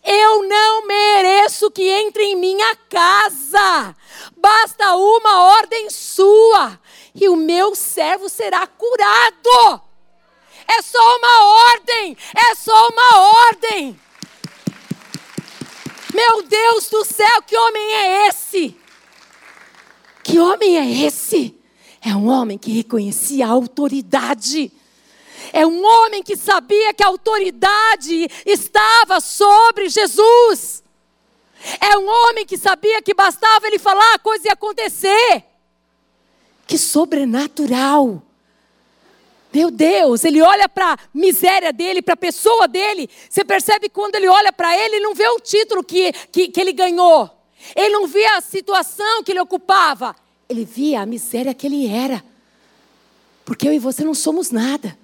eu não mereço que entre em minha casa. Basta uma ordem sua e o meu servo será curado. É só uma ordem, é só uma ordem. Meu Deus do céu, que homem é esse? Que homem é esse? É um homem que reconhecia a autoridade é um homem que sabia que a autoridade estava sobre Jesus. É um homem que sabia que bastava ele falar, a coisa ia acontecer. Que sobrenatural. Meu Deus, ele olha para a miséria dele, para a pessoa dele. Você percebe quando ele olha para ele, ele não vê o título que, que, que ele ganhou. Ele não via a situação que ele ocupava. Ele via a miséria que ele era. Porque eu e você não somos nada.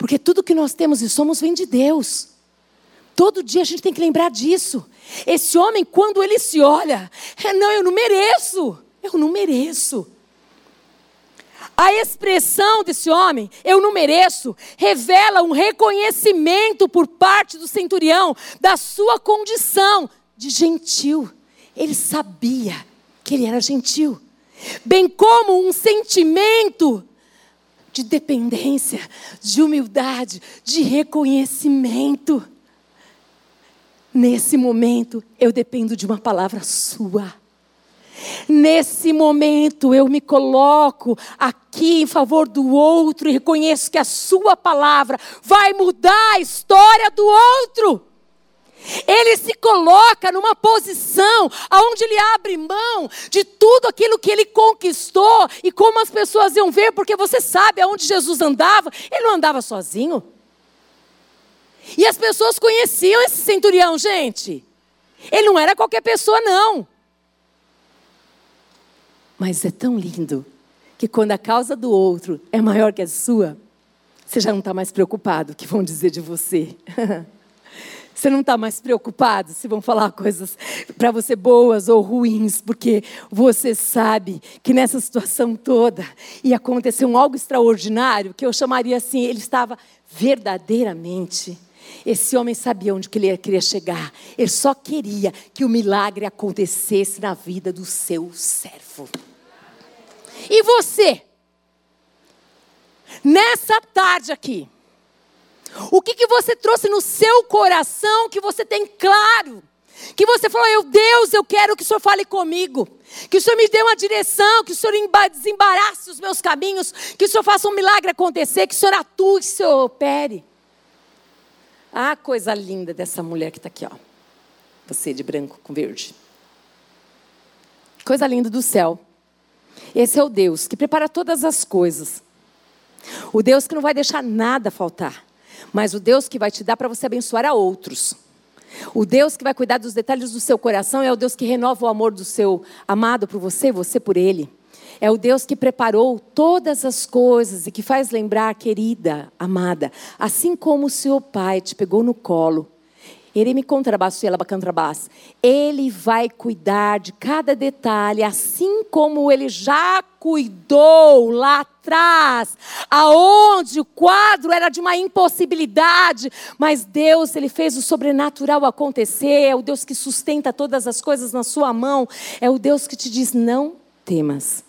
Porque tudo que nós temos e somos vem de Deus. Todo dia a gente tem que lembrar disso. Esse homem, quando ele se olha, é, não, eu não mereço. Eu não mereço. A expressão desse homem, eu não mereço, revela um reconhecimento por parte do centurião da sua condição de gentil. Ele sabia que ele era gentil, bem como um sentimento de dependência, de humildade, de reconhecimento. Nesse momento, eu dependo de uma palavra sua. Nesse momento, eu me coloco aqui em favor do outro e reconheço que a sua palavra vai mudar a história do outro. Ele se coloca numa posição onde ele abre mão de tudo aquilo que ele conquistou e como as pessoas iam ver, porque você sabe aonde Jesus andava, ele não andava sozinho. E as pessoas conheciam esse centurião, gente. Ele não era qualquer pessoa, não. Mas é tão lindo que quando a causa do outro é maior que a sua, você já não está mais preocupado o que vão dizer de você. Você não está mais preocupado se vão falar coisas para você boas ou ruins, porque você sabe que nessa situação toda ia acontecer um algo extraordinário, que eu chamaria assim, ele estava verdadeiramente. Esse homem sabia onde que ele queria chegar. Ele só queria que o milagre acontecesse na vida do seu servo. E você? Nessa tarde aqui, o que, que você trouxe no seu coração que você tem claro? Que você falou, eu Deus, eu quero que o Senhor fale comigo. Que o Senhor me dê uma direção, que o Senhor desembarace os meus caminhos, que o Senhor faça um milagre acontecer, que o Senhor atue, que o Senhor opere. Ah, coisa linda dessa mulher que está aqui, ó. Você de branco com verde. Coisa linda do céu. Esse é o Deus que prepara todas as coisas. O Deus que não vai deixar nada faltar mas o Deus que vai te dar para você abençoar a outros. O Deus que vai cuidar dos detalhes do seu coração é o Deus que renova o amor do seu amado por você, você por ele. É o Deus que preparou todas as coisas e que faz lembrar, querida, amada, assim como o seu pai te pegou no colo Ele vai cuidar de cada detalhe, assim como ele já cuidou lá atrás, aonde o quadro era de uma impossibilidade, mas Deus, ele fez o sobrenatural acontecer, é o Deus que sustenta todas as coisas na sua mão, é o Deus que te diz não temas.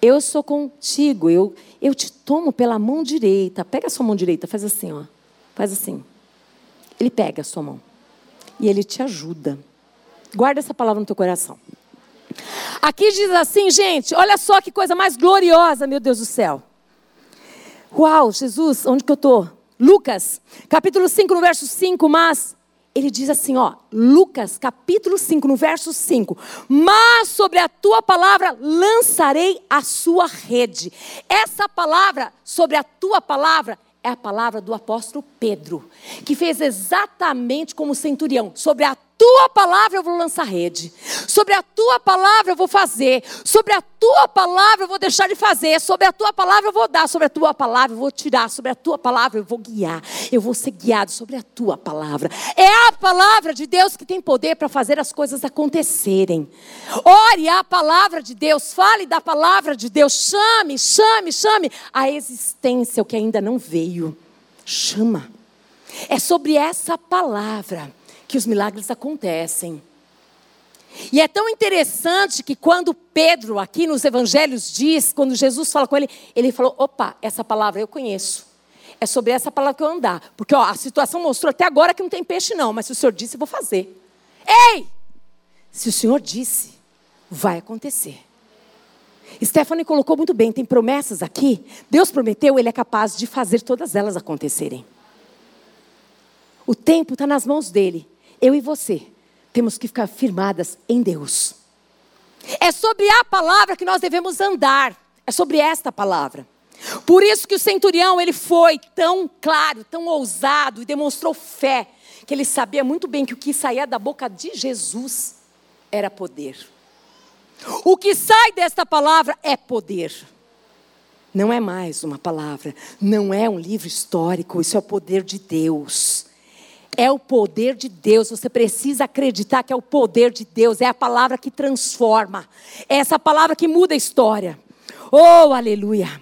Eu sou contigo, eu eu te tomo pela mão direita. Pega a sua mão direita, faz assim, ó. Faz assim. Ele pega a sua mão e ele te ajuda. Guarda essa palavra no teu coração. Aqui diz assim, gente, olha só que coisa mais gloriosa, meu Deus do céu. Uau, Jesus, onde que eu estou? Lucas, capítulo 5, no verso 5, mas ele diz assim, ó, Lucas, capítulo 5, no verso 5. Mas sobre a tua palavra lançarei a sua rede. Essa palavra, sobre a tua palavra, é a palavra do apóstolo Pedro, que fez exatamente como o centurião. Sobre a tua palavra eu vou lançar rede. Sobre a tua palavra eu vou fazer. Sobre a tua palavra eu vou deixar de fazer. Sobre a tua palavra eu vou dar. Sobre a tua palavra eu vou tirar. Sobre a tua palavra eu vou guiar. Eu vou ser guiado sobre a tua palavra. É a palavra de Deus que tem poder para fazer as coisas acontecerem. Ore a palavra de Deus. Fale da palavra de Deus. Chame, chame, chame a existência, o que ainda não veio. Chama. É sobre essa palavra que os milagres acontecem. E é tão interessante que quando Pedro, aqui nos evangelhos, diz, quando Jesus fala com ele, ele falou: opa, essa palavra eu conheço. É sobre essa palavra que eu andar. Porque ó, a situação mostrou até agora que não tem peixe, não, mas se o Senhor disse, eu vou fazer. Ei! Se o Senhor disse, vai acontecer. Stephanie colocou muito bem, tem promessas aqui. Deus prometeu, Ele é capaz de fazer todas elas acontecerem. O tempo está nas mãos dele eu e você temos que ficar firmadas em Deus. É sobre a palavra que nós devemos andar. É sobre esta palavra. Por isso que o centurião, ele foi tão claro, tão ousado e demonstrou fé, que ele sabia muito bem que o que saía da boca de Jesus era poder. O que sai desta palavra é poder. Não é mais uma palavra, não é um livro histórico, isso é o poder de Deus. É o poder de Deus. Você precisa acreditar que é o poder de Deus. É a palavra que transforma. É essa palavra que muda a história. Oh, aleluia.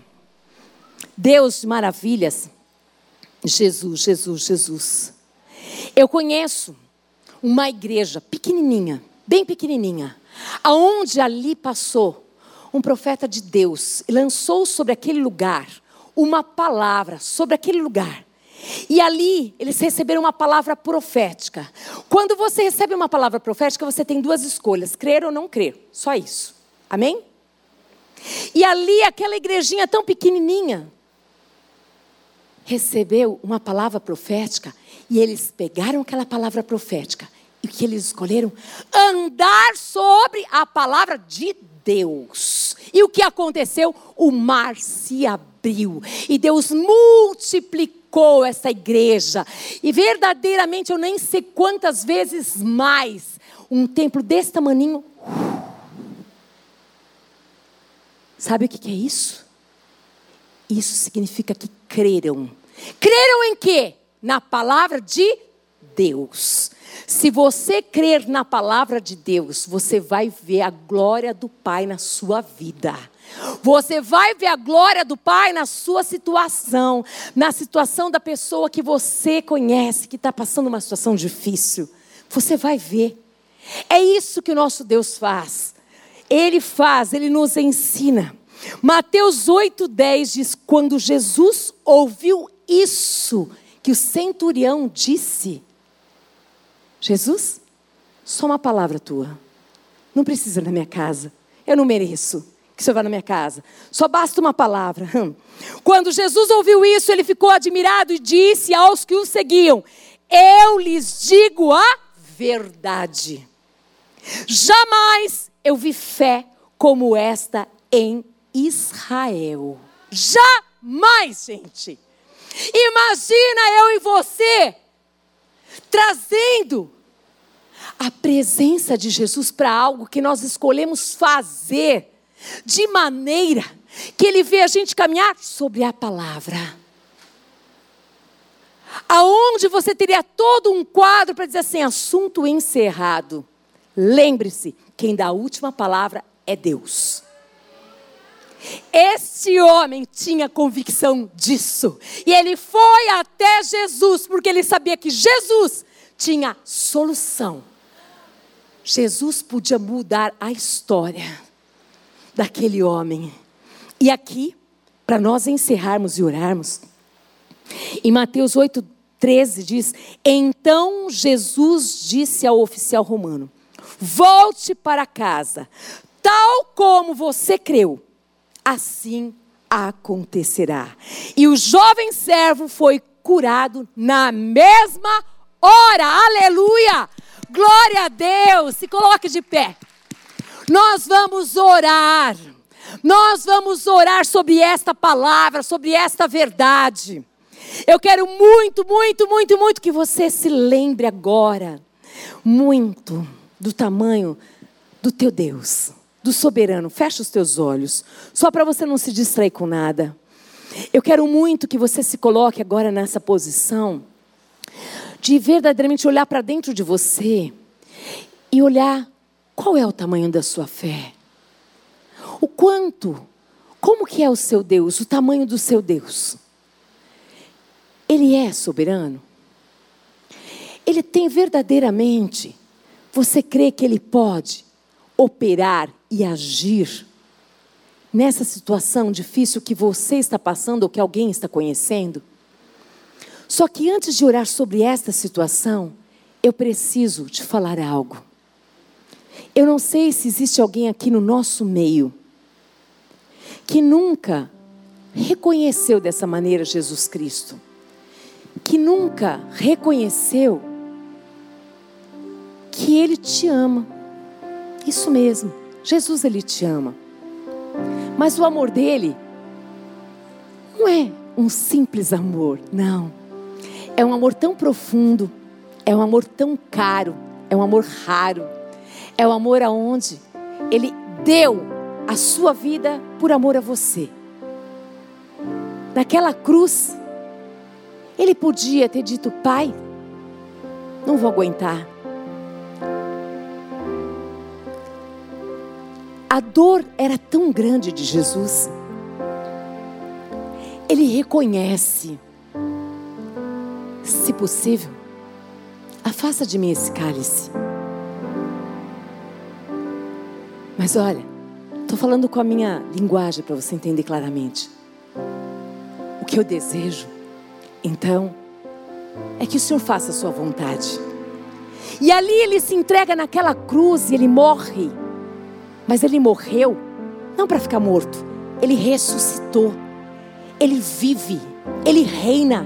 Deus de maravilhas. Jesus, Jesus, Jesus. Eu conheço uma igreja pequenininha, bem pequenininha, aonde ali passou um profeta de Deus e lançou sobre aquele lugar uma palavra sobre aquele lugar e ali eles receberam uma palavra profética. Quando você recebe uma palavra profética, você tem duas escolhas: crer ou não crer. Só isso. Amém? E ali, aquela igrejinha tão pequenininha, recebeu uma palavra profética e eles pegaram aquela palavra profética e o que eles escolheram? Andar sobre a palavra de Deus. E o que aconteceu? O mar se abriu e Deus multiplicou edificou essa igreja. E verdadeiramente eu nem sei quantas vezes mais um templo desse tamaninho. Sabe o que é isso? Isso significa que creram. Creram em quê? Na palavra de Deus. Se você crer na palavra de Deus, você vai ver a glória do Pai na sua vida. Você vai ver a glória do Pai na sua situação, na situação da pessoa que você conhece, que está passando uma situação difícil. Você vai ver. É isso que o nosso Deus faz. Ele faz, ele nos ensina. Mateus 8,10 diz: Quando Jesus ouviu isso que o centurião disse, Jesus, só uma palavra tua. Não precisa na minha casa. Eu não mereço que senhor vá na minha casa. Só basta uma palavra. Hum. Quando Jesus ouviu isso, ele ficou admirado e disse aos que o seguiam: Eu lhes digo a verdade. Jamais eu vi fé como esta em Israel. Jamais, gente. Imagina eu e você trazendo a presença de Jesus para algo que nós escolhemos fazer de maneira que ele vê a gente caminhar sobre a palavra. aonde você teria todo um quadro para dizer assim: assunto encerrado. Lembre-se, quem dá a última palavra é Deus. Este homem tinha convicção disso. E ele foi até Jesus, porque ele sabia que Jesus tinha solução. Jesus podia mudar a história daquele homem. E aqui, para nós encerrarmos e orarmos, em Mateus 8, 13 diz: Então Jesus disse ao oficial romano: Volte para casa, tal como você creu, assim acontecerá. E o jovem servo foi curado na mesma hora. Aleluia! Glória a Deus! Se coloque de pé. Nós vamos orar. Nós vamos orar sobre esta palavra, sobre esta verdade. Eu quero muito, muito, muito, muito que você se lembre agora, muito, do tamanho do teu Deus, do soberano. Fecha os teus olhos, só para você não se distrair com nada. Eu quero muito que você se coloque agora nessa posição de verdadeiramente olhar para dentro de você e olhar qual é o tamanho da sua fé. O quanto, como que é o seu Deus, o tamanho do seu Deus. Ele é soberano? Ele tem verdadeiramente, você crê que ele pode operar e agir nessa situação difícil que você está passando ou que alguém está conhecendo? Só que antes de orar sobre esta situação, eu preciso te falar algo. Eu não sei se existe alguém aqui no nosso meio que nunca reconheceu dessa maneira Jesus Cristo, que nunca reconheceu que Ele te ama. Isso mesmo, Jesus Ele te ama. Mas o amor dele não é um simples amor, não. É um amor tão profundo, é um amor tão caro, é um amor raro. É o amor aonde ele deu a sua vida por amor a você. Naquela cruz, ele podia ter dito: Pai, não vou aguentar. A dor era tão grande de Jesus. Ele reconhece, se possível, afasta de mim esse cálice. Mas olha, estou falando com a minha linguagem para você entender claramente. O que eu desejo, então, é que o Senhor faça a sua vontade. E ali ele se entrega naquela cruz e ele morre. Mas ele morreu não para ficar morto, ele ressuscitou. Ele vive, ele reina.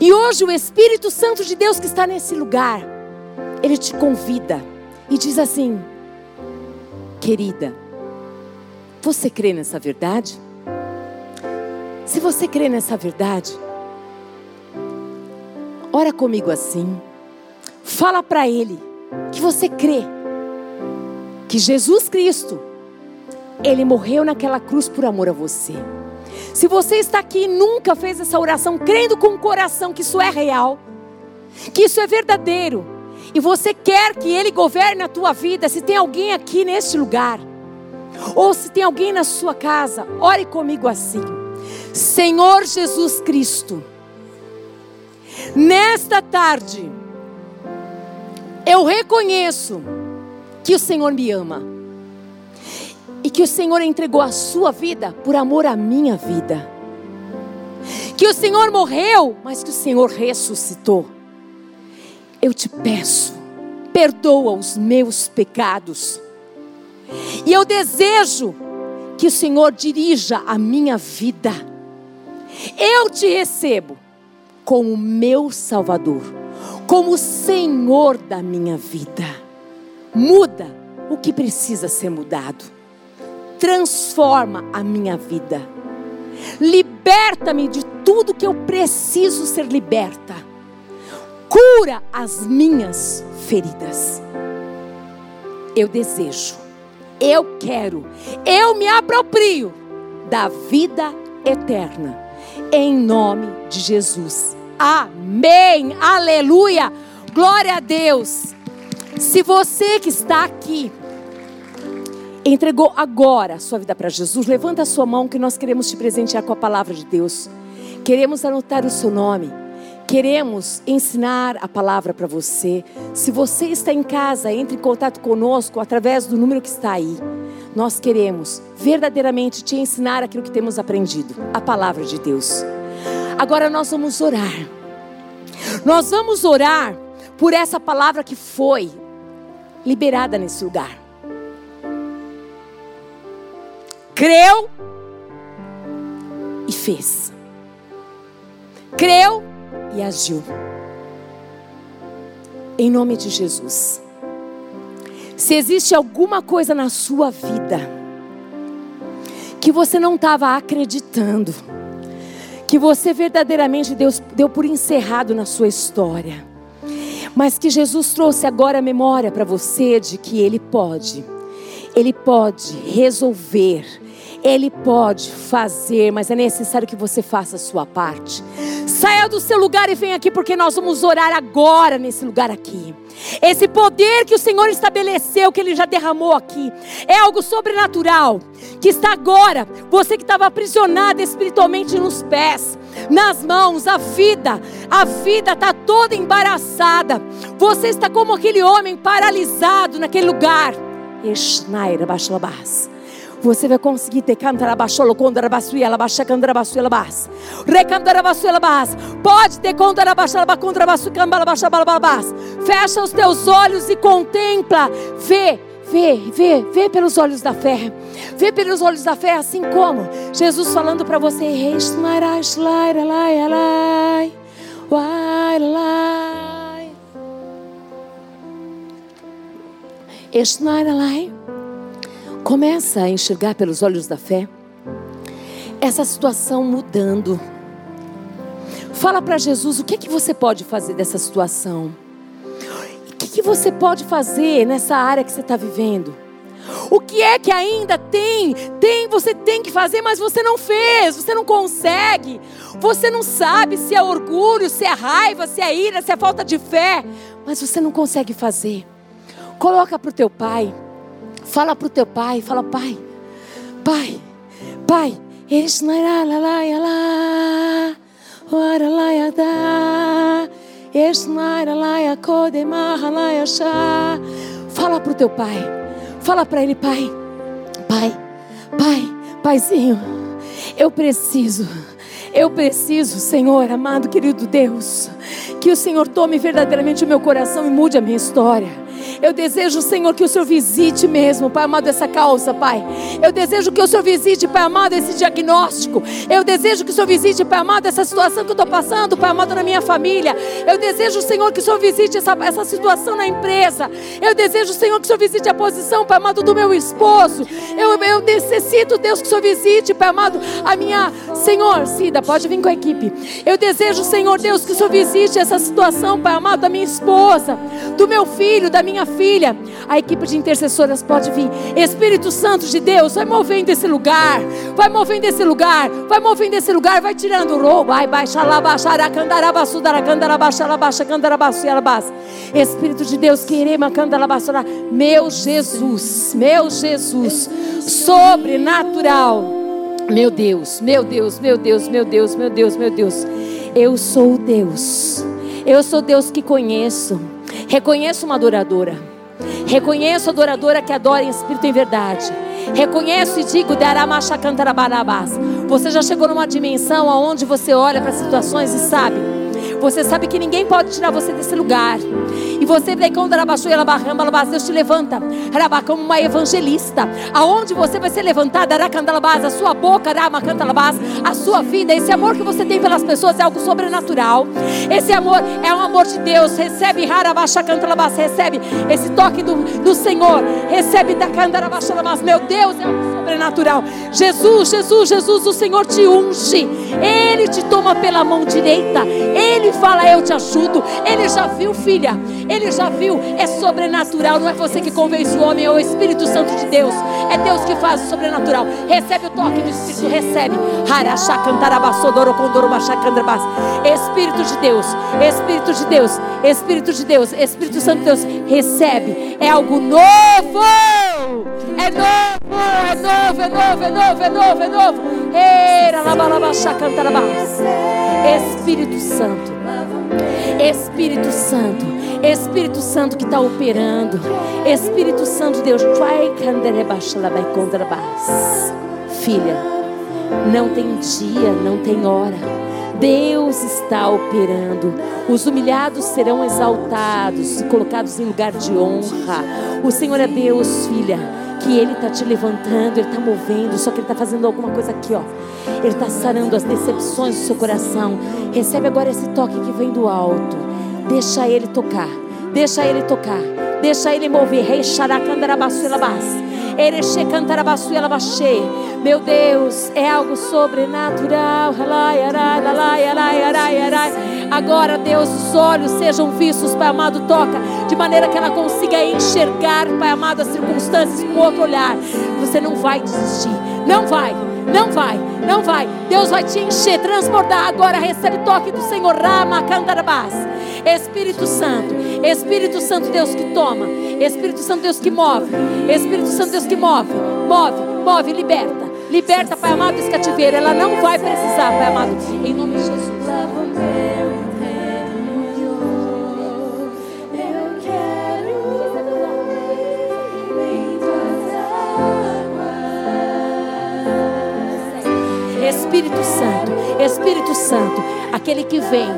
E hoje o Espírito Santo de Deus que está nesse lugar, ele te convida e diz assim: Querida, você crê nessa verdade? Se você crê nessa verdade, ora comigo assim. Fala para ele que você crê que Jesus Cristo, ele morreu naquela cruz por amor a você. Se você está aqui e nunca fez essa oração, crendo com o coração que isso é real, que isso é verdadeiro, e você quer que Ele governe a tua vida, se tem alguém aqui neste lugar, ou se tem alguém na sua casa, ore comigo assim: Senhor Jesus Cristo, nesta tarde, eu reconheço que o Senhor me ama e que o Senhor entregou a sua vida por amor à minha vida. Que o Senhor morreu, mas que o Senhor ressuscitou eu te peço, perdoa os meus pecados. E eu desejo que o Senhor dirija a minha vida. Eu te recebo como meu Salvador, como Senhor da minha vida. Muda o que precisa ser mudado. Transforma a minha vida. Liberta-me de tudo que eu preciso ser liberta cura as minhas feridas. Eu desejo, eu quero, eu me aproprio da vida eterna, em nome de Jesus. Amém. Aleluia. Glória a Deus. Se você que está aqui entregou agora a sua vida para Jesus, levanta a sua mão que nós queremos te presentear com a palavra de Deus. Queremos anotar o seu nome. Queremos ensinar a palavra para você. Se você está em casa, entre em contato conosco através do número que está aí. Nós queremos verdadeiramente te ensinar aquilo que temos aprendido, a palavra de Deus. Agora nós vamos orar. Nós vamos orar por essa palavra que foi liberada nesse lugar. Creu e fez. Creu e agiu. Em nome de Jesus. Se existe alguma coisa na sua vida que você não estava acreditando, que você verdadeiramente Deus deu por encerrado na sua história, mas que Jesus trouxe agora a memória para você de que Ele pode, Ele pode resolver, Ele pode fazer, mas é necessário que você faça a sua parte. Saia do seu lugar e venha aqui, porque nós vamos orar agora nesse lugar aqui. Esse poder que o Senhor estabeleceu, que Ele já derramou aqui, é algo sobrenatural. Que está agora, você que estava aprisionado espiritualmente nos pés, nas mãos, a vida, a vida está toda embaraçada. Você está como aquele homem paralisado naquele lugar. Esnaira, baixa você vai conseguir ter. Pode ter. Fecha os teus olhos e contempla. Vê, vê, vê, vê pelos olhos da fé. Vê pelos olhos da fé, assim como Jesus falando para você: Esnairalai. Começa a enxergar pelos olhos da fé essa situação mudando. Fala para Jesus o que é que você pode fazer dessa situação. O que, que você pode fazer nessa área que você está vivendo? O que é que ainda tem? Tem, você tem que fazer, mas você não fez, você não consegue. Você não sabe se é orgulho, se é raiva, se é ira, se é falta de fé, mas você não consegue fazer. Coloca para o teu pai. Fala para o teu pai, fala, pai, pai, pai, Fala para o teu pai, fala para ele, pai, pai, pai, paizinho, eu preciso. Eu preciso, Senhor, amado, querido Deus, que o Senhor tome verdadeiramente o meu coração e mude a minha história. Eu desejo, Senhor, que o Senhor visite mesmo, Pai amado, essa causa, Pai. Eu desejo que o Senhor visite, Pai amado, esse diagnóstico. Eu desejo que o Senhor visite, Pai amado, essa situação que eu estou passando, Pai amado, na minha família. Eu desejo, Senhor, que o Senhor visite essa, essa situação na empresa. Eu desejo, Senhor, que o Senhor visite a posição, Pai amado, do meu esposo. Eu, eu necessito, Deus, que o Senhor visite, Pai amado, a minha. Senhor, Cida, pode vir com a equipe. Eu desejo, Senhor Deus, que o Senhor visite essa situação, Pai amado, da minha esposa, do meu filho, da minha filha. A equipe de intercessoras pode vir. Espírito Santo de Deus, vai movendo esse lugar. Vai movendo esse lugar. Vai movendo esse lugar. Vai tirando o roubo. Vai baixar lá, baixar. Espírito de Deus, querema, candarabaçu, meu Jesus, meu Jesus, sobrenatural. Meu Deus, meu Deus, meu Deus, meu Deus, meu Deus, meu Deus. Eu sou Deus. Eu sou Deus que conheço. Reconheço uma adoradora. Reconheço a adoradora que adora em espírito e em verdade. Reconheço e digo, você já chegou numa dimensão aonde você olha para situações e sabe você sabe que ninguém pode tirar você desse lugar. E você, Deus te levanta como uma evangelista. Aonde você vai ser levantada, a sua boca, a sua vida, esse amor que você tem pelas pessoas é algo sobrenatural. Esse amor é um amor de Deus. Recebe, recebe esse toque do, do Senhor. Recebe Meu Deus, é algo sobrenatural. Jesus, Jesus, Jesus, o Senhor te unge. Ele te toma pela mão direita. Ele Ele fala, eu te ajudo. Ele já viu, filha. Ele já viu. É sobrenatural. Não é você que convence o homem, é o Espírito Santo de Deus. É Deus que faz o sobrenatural. Recebe o toque do Espírito, recebe. Espírito de Deus, Espírito de Deus, Espírito de Deus, Espírito Santo de Deus, recebe. É algo novo. É novo, é novo, é novo, é novo, é novo, é novo. Espírito Santo, Espírito Santo, Espírito Santo que está operando, Espírito Santo Deus, filha, não tem dia, não tem hora. Deus está operando. Os humilhados serão exaltados e colocados em lugar de honra. O Senhor é Deus, filha que Ele está te levantando, Ele está movendo, só que Ele está fazendo alguma coisa aqui, ó. Ele está sarando as decepções do seu coração. Recebe agora esse toque que vem do alto. Deixa Ele tocar, deixa Ele tocar, deixa Ele mover. Rei Meu Deus, é algo sobrenatural. Agora, Deus, os olhos sejam vistos, Pai amado, toca, de maneira que ela consiga enxergar, Pai amado, as circunstâncias com outro olhar. Você não vai desistir, não vai, não vai, não vai. Deus vai te encher, transbordar. Agora recebe toque do Senhor, Rama Candarabás. Espírito Santo, Espírito Santo, Deus que toma, Espírito Santo, Deus que move, Espírito Santo, Deus que move, move, move, liberta. Liberta, Pai amado, esse cativeiro. Ela não vai precisar, Pai amado. Em nome de Jesus. Espírito Santo, Espírito Santo, aquele que vem,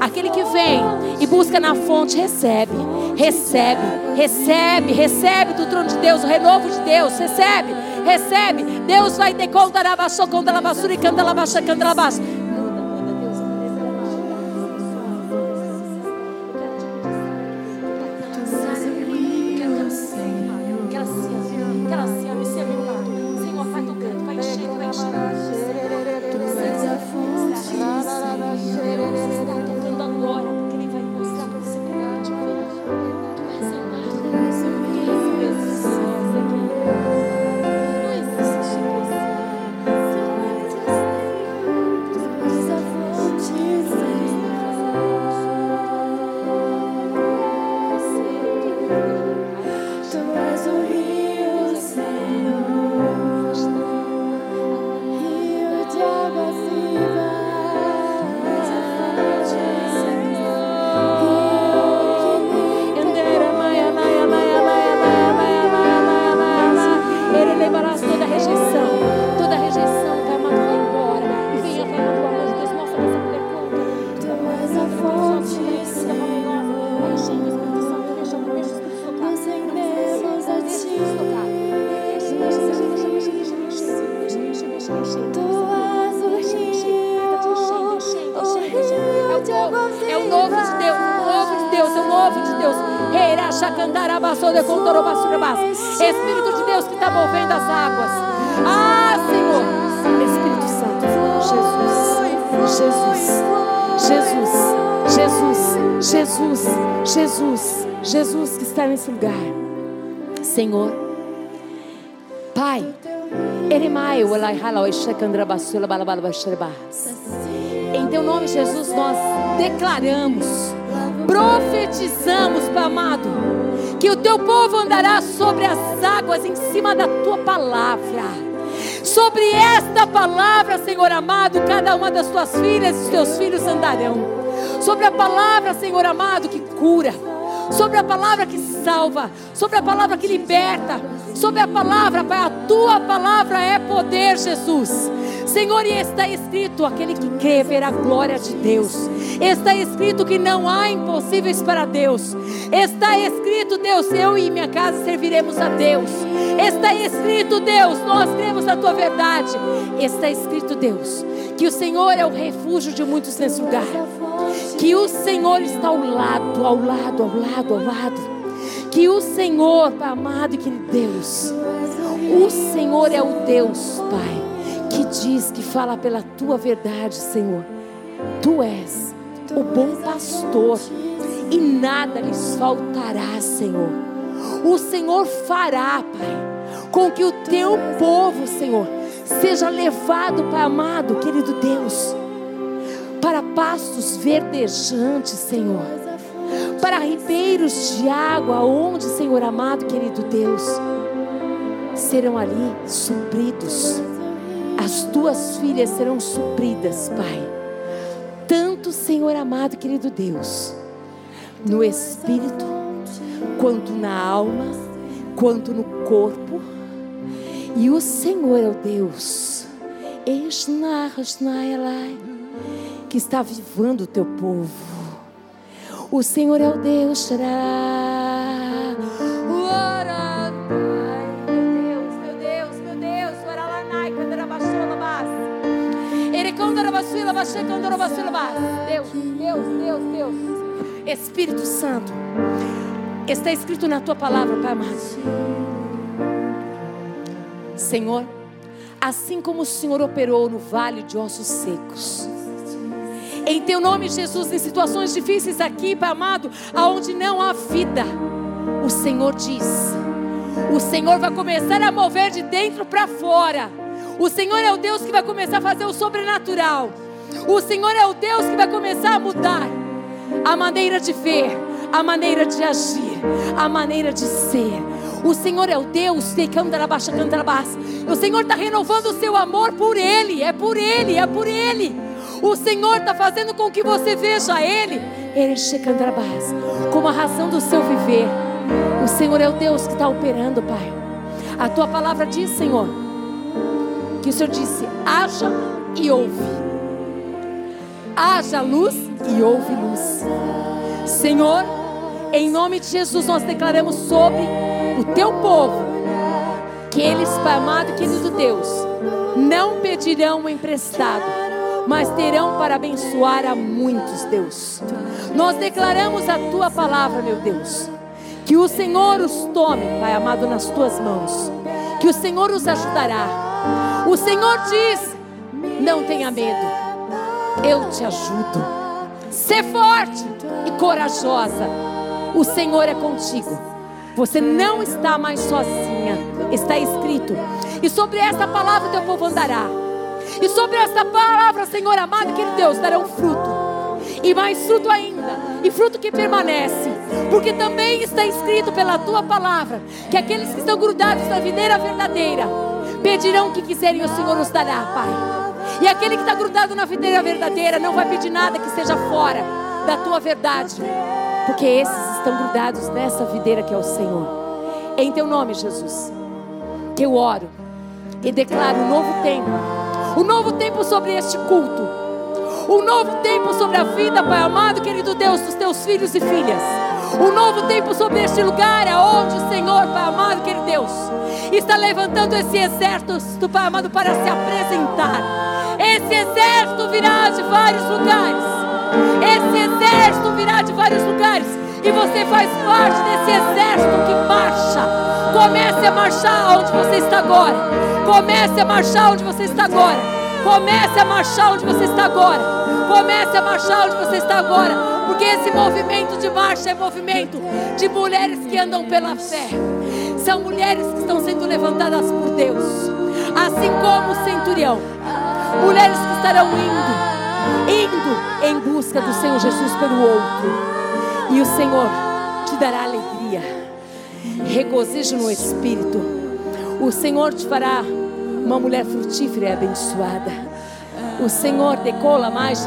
aquele que vem e busca na fonte, recebe, recebe, recebe, recebe do trono de Deus, o renovo de Deus, recebe, recebe. Deus vai ter conta da conta da e canta la canta nesse lugar. Senhor. Pai. Em teu nome, Jesus, nós declaramos, profetizamos, Pai amado que o teu povo andará sobre as águas em cima da tua palavra. Sobre esta palavra, Senhor amado, cada uma das tuas filhas e teus filhos andarão. Sobre a palavra, Senhor amado, que cura. Sobre a palavra salva. Sobre a palavra que liberta. Sobre a palavra, Pai, a tua palavra é poder, Jesus. Senhor, e está escrito: aquele que crê verá a glória de Deus. Está escrito que não há impossíveis para Deus. Está escrito, Deus, eu e minha casa serviremos a Deus. Está escrito, Deus, nós cremos na tua verdade. Está escrito, Deus, que o Senhor é o refúgio de muitos nesse lugar. Que o Senhor está ao lado, ao lado, ao lado, ao lado. Que o Senhor, Pai amado e querido Deus, o Senhor é o Deus, Pai, que diz, que fala pela tua verdade, Senhor. Tu és o bom pastor, e nada lhes faltará, Senhor. O Senhor fará, Pai, com que o teu povo, Senhor, seja levado, Pai amado, querido Deus, para pastos verdejantes, Senhor, para ribeiros de água, onde, Senhor amado, querido Deus, serão ali supridos. As tuas filhas serão supridas, Pai. Tanto, Senhor amado, querido Deus, no espírito, quanto na alma, quanto no corpo. E o Senhor é o Deus, que está vivando o teu povo. O Senhor é o Deus, Deus, Deus, Deus, Deus. Espírito Santo, está escrito na tua palavra, Pai amado. Senhor, assim como o Senhor operou no vale de ossos secos, em teu nome, Jesus, em situações difíceis aqui, Pai amado, aonde não há vida, o Senhor diz: o Senhor vai começar a mover de dentro para fora. O Senhor é o Deus que vai começar a fazer o sobrenatural. O Senhor é o Deus que vai começar a mudar a maneira de ver, a maneira de agir, a maneira de ser. O Senhor é o Deus que. O Senhor está renovando o seu amor por Ele, é por Ele, é por Ele. O Senhor está fazendo com que você veja Ele, Ele como a razão do seu viver. O Senhor é o Deus que está operando, Pai. A tua palavra diz, Senhor, que o Senhor disse: haja e ouve haja luz e houve luz. Senhor, em nome de Jesus, nós declaramos sobre o teu povo que eles, amado e querido Deus, não pedirão emprestado, mas terão para abençoar a muitos, Deus. Nós declaramos a tua palavra, meu Deus, que o Senhor os tome, Pai amado, nas tuas mãos, que o Senhor os ajudará. O Senhor diz: não tenha medo eu te ajudo. Ser forte e corajosa. O Senhor é contigo. Você não está mais sozinha. Está escrito. E sobre esta palavra teu povo andará. E sobre esta palavra, Senhor amado, que Deus dará um fruto. E mais fruto ainda. E fruto que permanece. Porque também está escrito pela tua palavra que aqueles que estão grudados na videira verdadeira pedirão o que quiserem, o Senhor os dará, Pai. E aquele que está grudado na videira verdadeira não vai pedir nada que seja fora da tua verdade, porque esses estão grudados nessa videira que é o Senhor. Em teu nome, Jesus, eu oro e declaro um novo tempo, um novo tempo sobre este culto, um novo tempo sobre a vida, Pai amado, querido Deus, dos teus filhos e filhas. Um novo tempo sobre este lugar, aonde o Senhor, Pai amado, querido Deus, está levantando esse exército Pai amado para se apresentar esse exército virá de vários lugares. Esse exército virá de vários lugares. E você faz parte desse exército que marcha. Comece a marchar onde você está agora. Comece a marchar onde você está agora. Comece a marchar onde você está agora. Comece a marchar onde você está agora. Porque esse movimento de marcha é movimento de mulheres que andam pela fé. São mulheres que estão sendo levantadas por Deus. Assim como o centurião mulheres que estarão indo, indo em busca do Senhor Jesus pelo outro. E o Senhor te dará alegria, regozijo no espírito. O Senhor te fará uma mulher frutífera e abençoada. O Senhor decola mais,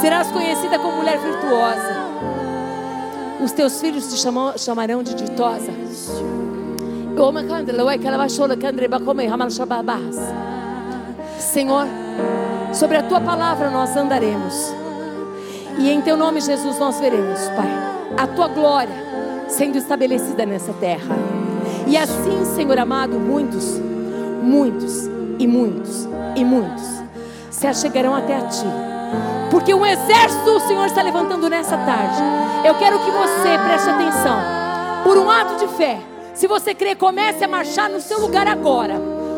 serás conhecida como mulher virtuosa. Os teus filhos te chamam, chamarão de ditosa. Senhor, sobre a tua palavra nós andaremos. E em teu nome, Jesus, nós veremos, Pai, a tua glória sendo estabelecida nessa terra. E assim, Senhor amado, muitos, muitos e muitos e muitos se achegarão até a ti. Porque um exército o Senhor está levantando nessa tarde. Eu quero que você preste atenção. Por um ato de fé, se você crê, comece a marchar no seu lugar agora.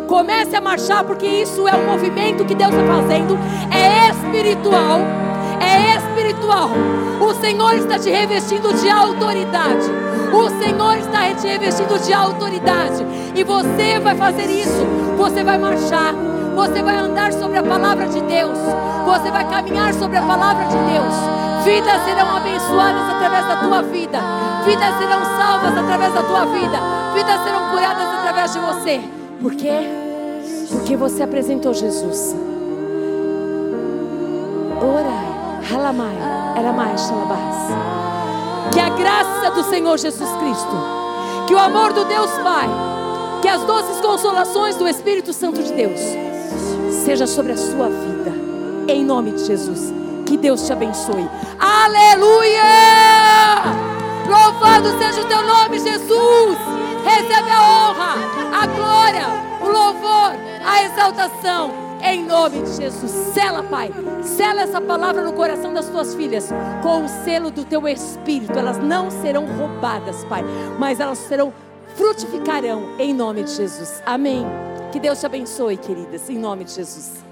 Comece a marchar, porque isso é um movimento que Deus está fazendo, é espiritual. É espiritual. O Senhor está te revestindo de autoridade. O Senhor está te revestindo de autoridade. E você vai fazer isso. Você vai marchar. Você vai andar sobre a palavra de Deus. Você vai caminhar sobre a palavra de Deus. Vidas serão abençoadas através da tua vida. Vidas serão salvas através da tua vida. Vidas serão curadas através de você. Por quê? Porque você apresentou Jesus. Orai, halamai, era mais shalabás. Que a graça do Senhor Jesus Cristo, que o amor do Deus Pai, que as doces consolações do Espírito Santo de Deus seja sobre a sua vida, em nome de Jesus. Que Deus te abençoe. Aleluia! Louvado seja o teu nome, Jesus. Recebe a honra, a glória, o louvor, a exaltação. Em nome de Jesus. Sela, Pai. Sela essa palavra no coração das tuas filhas com o selo do teu espírito. Elas não serão roubadas, Pai, mas elas serão frutificarão em nome de Jesus. Amém. Que Deus te abençoe, queridas, em nome de Jesus.